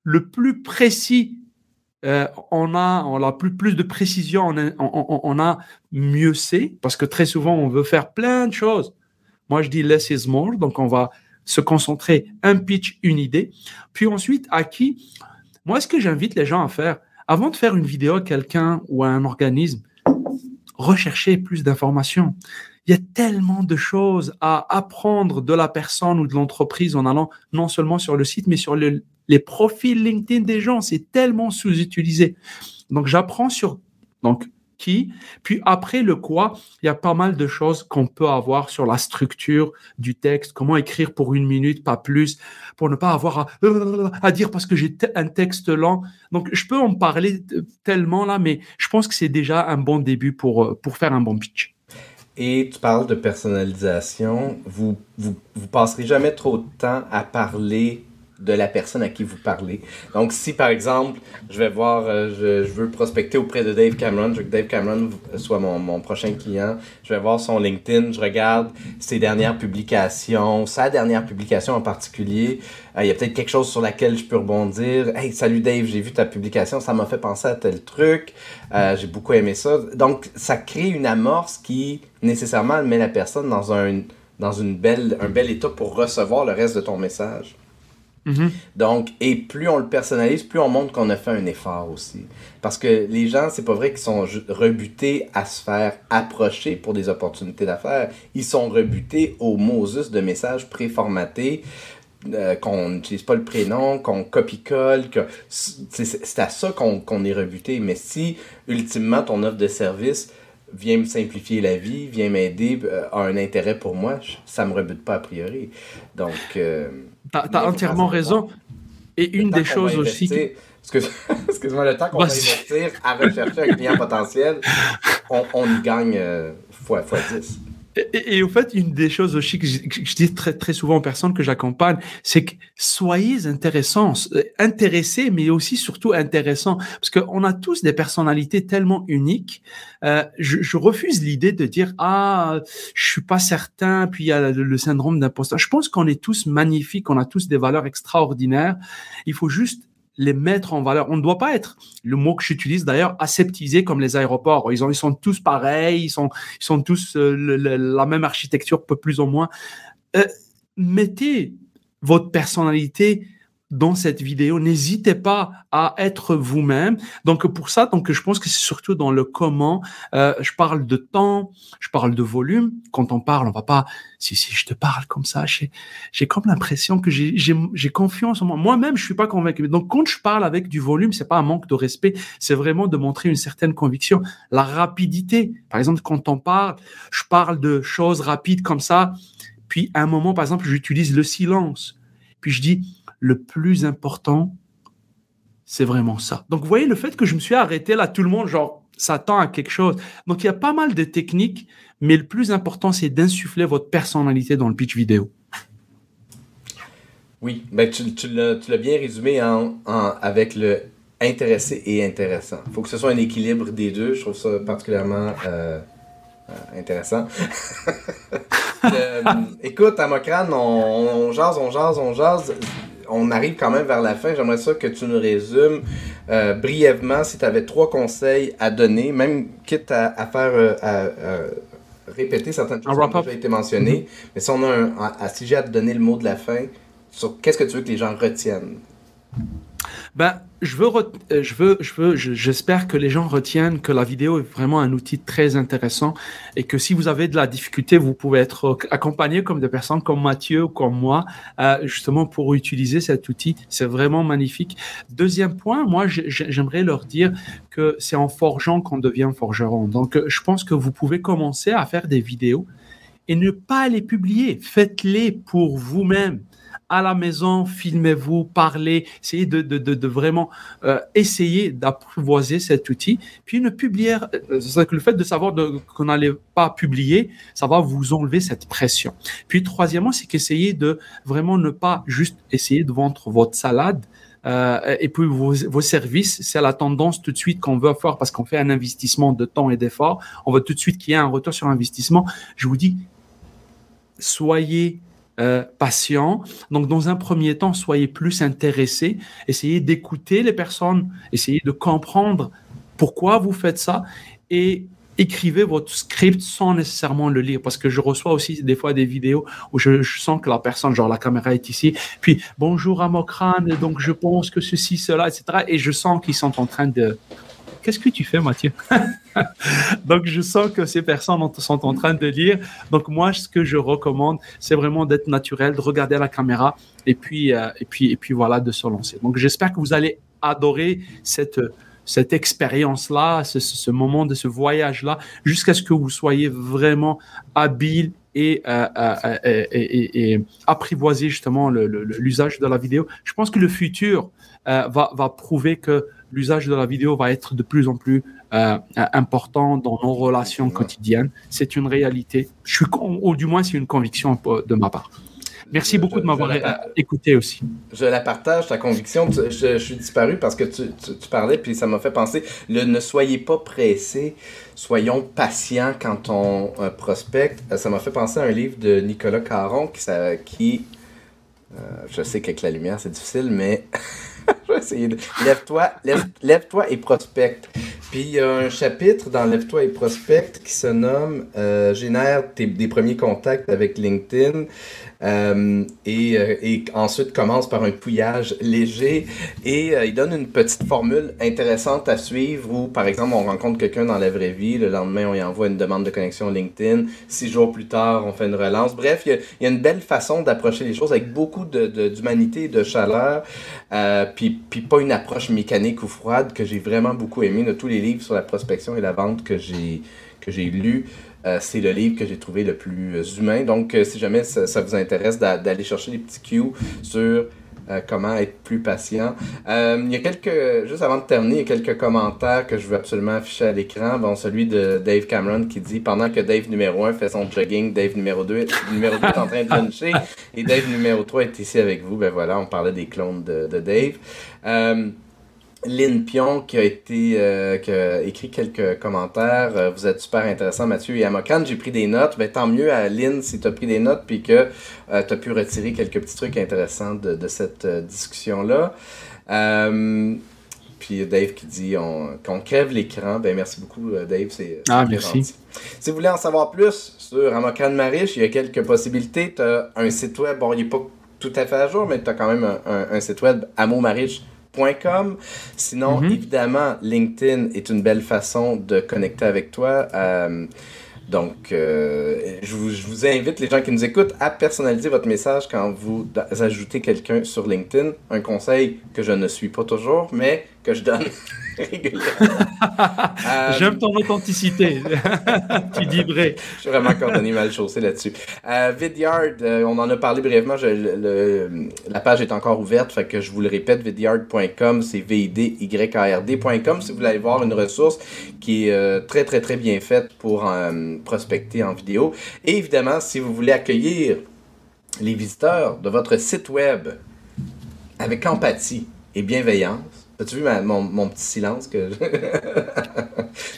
le plus précis euh, on a, plus, de précision, on a, mieux c'est, parce que très souvent, on veut faire plein de choses. Moi, je dis less is more, donc on va se concentrer, un pitch, une idée. Puis ensuite, à qui? Moi, ce que j'invite les gens à faire, avant de faire une vidéo à quelqu'un ou à un organisme, rechercher plus d'informations. Il y a tellement de choses à apprendre de la personne ou de l'entreprise en allant non seulement sur le site, mais sur le, les profils LinkedIn des gens, c'est tellement sous-utilisé. Donc, j'apprends sur donc qui, puis après le quoi, il y a pas mal de choses qu'on peut avoir sur la structure du texte, comment écrire pour une minute, pas plus, pour ne pas avoir à, dire parce que j'ai un texte lent. Donc, je peux en parler tellement là, mais je pense que c'est déjà un bon début pour, pour faire un bon pitch. Et tu parles de personnalisation. Vous, vous, vous passerez jamais trop de temps à parler de la personne à qui vous parlez. Donc, si par exemple, je vais voir, euh, je, veux prospecter auprès de Dave Cameron, je veux que Dave Cameron soit mon, mon, prochain client, je vais voir son LinkedIn, je regarde ses dernières publications, sa dernière publication en particulier. Euh, il y a peut-être quelque chose sur laquelle je peux rebondir. Hey, salut Dave, j'ai vu ta publication, ça m'a fait penser à tel truc, euh, j'ai beaucoup aimé ça. Donc, ça crée une amorce qui nécessairement met la personne dans un dans une belle, un bel état pour recevoir le reste de ton message. Mm-hmm. Donc, et plus on le personnalise, plus on montre qu'on a fait un effort aussi. Parce que les gens, c'est pas vrai qu'ils sont rebutés à se faire approcher pour des opportunités d'affaires. Ils sont rebutés au Moses de messages préformatés. Euh, qu'on n'utilise pas le prénom, qu'on copie-colle, que c'est à ça qu'on est rebuté. Mais si, ultimement, ton offre de service vient me simplifier la vie, vient m'aider, euh, a un intérêt pour moi, ça me rebute pas a priori. Donc... Euh, tu as, entièrement raison. Et une des choses aussi. Excuse-moi, le temps qu'on va investir à rechercher un client potentiel, on, y gagne euh, fois, fois 10. Et, au fait, une des choses aussi que je, dis très, très souvent aux personnes que j'accompagne, c'est que soyez intéressants, euh, intéressés, mais aussi surtout intéressants. Parce qu'on a tous des personnalités tellement uniques. Euh, je, je, refuse l'idée de dire, ah, je suis pas certain, puis il y a le, le syndrome d'imposteur. Je pense qu'on est tous magnifiques, on a tous des valeurs extraordinaires. Il faut juste les mettre en valeur. On ne doit pas être, le mot que j'utilise d'ailleurs, aseptisé comme les aéroports. Ils, ont, ils sont tous pareils, ils sont, ils sont tous euh, la même architecture, peu plus ou moins. Euh, mettez votre personnalité dans cette vidéo. N'hésitez pas à être vous-même. Donc pour ça, donc je pense que c'est surtout dans le comment. Euh, je parle de temps, je parle de volume. Quand on parle, on va pas. Si si, je te parle comme ça, j'ai comme l'impression que j'ai confiance en moi. Moi-même, je suis pas convaincu. Donc quand je parle avec du volume, c'est pas un manque de respect, c'est vraiment de montrer une certaine conviction. La rapidité, par exemple, quand on parle, je parle de choses rapides comme ça. Puis à un moment, par exemple, j'utilise le silence. Puis je dis le plus important, c'est vraiment ça. Donc, vous voyez, le fait que je me suis arrêté là, tout le monde, genre, s'attend à quelque chose. Donc, il y a pas mal de techniques, mais le plus important, c'est d'insuffler votre personnalité dans le pitch vidéo. Oui, ben, tu, l'as bien résumé en, avec le intéressé et intéressant. Il faut que ce soit un équilibre des deux. Je trouve ça particulièrement euh, euh, intéressant. Euh, écoute, on, on jase, on jase, on jase on arrive quand même vers la fin. J'aimerais ça que tu nous résumes euh, brièvement si tu avais trois conseils à donner, même quitte à, faire euh, à, répéter certaines choses qui ont déjà été mentionnées. Mm-hmm. Mais si on a un, à, si j'ai à te donner le mot de la fin, sur qu'est-ce que tu veux que les gens retiennent? Ben, je veux, euh, je veux, je veux, j'espère que les gens retiennent que la vidéo est vraiment un outil très intéressant et que si vous avez de la difficulté, vous pouvez être accompagné comme des personnes comme Mathieu ou comme moi, euh, justement pour utiliser cet outil. C'est vraiment magnifique. Deuxième point, moi, j'aimerais leur dire que c'est en forgeant qu'on devient forgeron. Donc, je pense que vous pouvez commencer à faire des vidéos et ne pas les publier. Faites-les pour vous-même à la maison, filmez-vous, parlez, essayez de, vraiment euh, essayer d'apprivoiser cet outil. Puis ne publier, euh, c'est que le fait de savoir qu'on n'allait pas publier, ça va vous enlever cette pression. Puis troisièmement, c'est qu'essayez de vraiment ne pas juste essayer de vendre votre salade, euh, et puis vos, vos services, c'est la tendance tout de suite qu'on veut faire parce qu'on fait un investissement de temps et d'effort. On veut tout de suite qu'il y ait un retour sur investissement. Je vous dis, soyez euh, patient. Donc, dans un premier temps, soyez plus intéressés, essayez d'écouter les personnes, essayez de comprendre pourquoi vous faites ça et écrivez votre script sans nécessairement le lire parce que je reçois aussi des fois des vidéos où je, sens que la personne, genre la caméra est ici, puis bonjour à Mokran, donc je pense que ceci, cela, etc. Et je sens qu'ils sont en train de Qu'est-ce que tu fais, Mathieu? Donc, je sens que ces personnes sont en train de lire. Donc, moi, ce que je recommande, c'est vraiment d'être naturel, de regarder la caméra et puis, euh, et puis, et puis voilà, de se lancer. Donc, j'espère que vous allez adorer cette cette expérience-là, ce, moment de ce voyage-là, jusqu'à ce que vous soyez vraiment habile et, euh, euh, et, apprivoiser justement l'usage de la vidéo. Je pense que le futur va, va prouver que l'usage de la vidéo va être de plus en plus euh, important dans nos relations quotidiennes. C'est une réalité. Je suis, ou du moins, c'est une conviction de ma part. Merci beaucoup de m'avoir écouté aussi. Je la partage, ta conviction. Je, suis disparu parce que tu, parlais, puis ça m'a fait penser, le ne soyez pas pressés, soyons patients quand on euh, prospecte. Euh, ça m'a fait penser à un livre de Nicolas Caron qui, ça, qui je sais qu'avec la lumière, c'est difficile, mais Lève-toi, lève-toi et prospecte. Puis il y a un chapitre dans Lève-toi et prospecte qui se nomme euh, Génère tes, des premiers contacts avec LinkedIn. Euh, et, euh, et, ensuite commence par un pouillage léger et il donne une petite formule intéressante à suivre où, par exemple, on rencontre quelqu'un dans la vraie vie, le lendemain, on y envoie une demande de connexion LinkedIn, six jours plus tard, on fait une relance. Bref, il y a, une belle façon d'approcher les choses avec beaucoup d'humanité et de chaleur, puis, puis pas une approche mécanique ou froide que j'ai vraiment beaucoup aimé de tous les livres sur la prospection et la vente que j'ai que j'ai lus. Euh, c'est le livre que j'ai trouvé le plus humain. Donc, euh, si jamais ça, vous intéresse d'aller chercher les petits cues sur euh, comment être plus patient. Euh, il y a quelques, juste avant de terminer, il y a quelques commentaires que je veux absolument afficher à l'écran. Bon, celui de Dave Cameron qui dit pendant que Dave numéro 1 fait son jogging, Dave numéro 2, numéro 2 est en train de luncher et Dave numéro 3 est ici avec vous. Ben voilà, on parlait des clones de, de Dave. Lynn Pion qui a été euh, qui a écrit quelques commentaires. Euh, vous êtes super intéressant, Mathieu et Amokan. J'ai pris des notes. Ben, tant mieux à Lynn si tu as pris des notes puis que euh, tu as pu retirer quelques petits trucs intéressants de, de cette discussion-là. puis Dave qui dit on, qu'on crève l'écran. Ben, merci beaucoup, Dave. C'est, ah, merci. Si vous voulez en savoir plus sur Amokan Marish, il y a quelques possibilités. Tu as un site web, bon, il n'est pas tout à fait à jour, mais tu as quand même un, un, un site web, Marish Sinon, mhm. évidemment, LinkedIn est une belle façon de connecter avec toi. Euh, donc, euh, je, vous, je, vous, invite, les gens qui nous écoutent, à personnaliser votre message quand vous ajoutez quelqu'un sur LinkedIn. Un conseil que je ne suis pas toujours, mais que je donne Euh, J'aime ton authenticité. tu dis vrai. Je suis vraiment coordonné mal chaussé là-dessus. Euh, Vidyard, euh, on en a parlé brièvement. la page est encore ouverte, fait que je vous le répète, vidyard.com, c'est v i d y a r d.com si vous voulez aller voir une ressource qui est très très très bien faite pour prospecter en vidéo. Et évidemment, si vous voulez accueillir les visiteurs de votre site web avec empathie et bienveillance, As-tu vu mon, petit silence que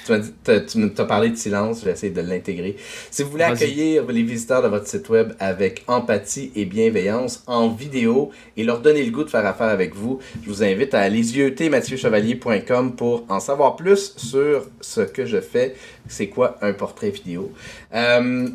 tu m'as parlé de silence, je vais essayer de l'intégrer. Si vous voulez accueillir les visiteurs de votre site web avec empathie et bienveillance en vidéo et leur donner le goût de faire affaire avec vous, je vous invite à aller mathieuchevalier.com pour en savoir plus sur ce que je fais. C'est quoi un portrait vidéo? Euh,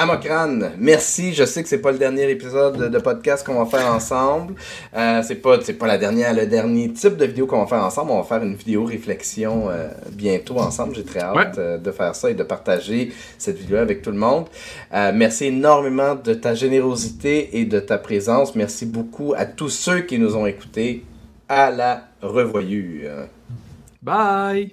Amokran, merci. Je sais que c'est pas le dernier épisode de, podcast qu'on va faire ensemble. Euh, c'est pas c'est pas la dernière le dernier type de vidéo qu'on va faire ensemble. On va faire une vidéo réflexion euh, bientôt ensemble. J'ai très hâte euh, de faire ça et de partager cette vidéo avec tout le monde. Euh, merci énormément de ta générosité et de ta présence. Merci beaucoup à tous ceux qui nous ont écoutés. À la revoyure. Bye.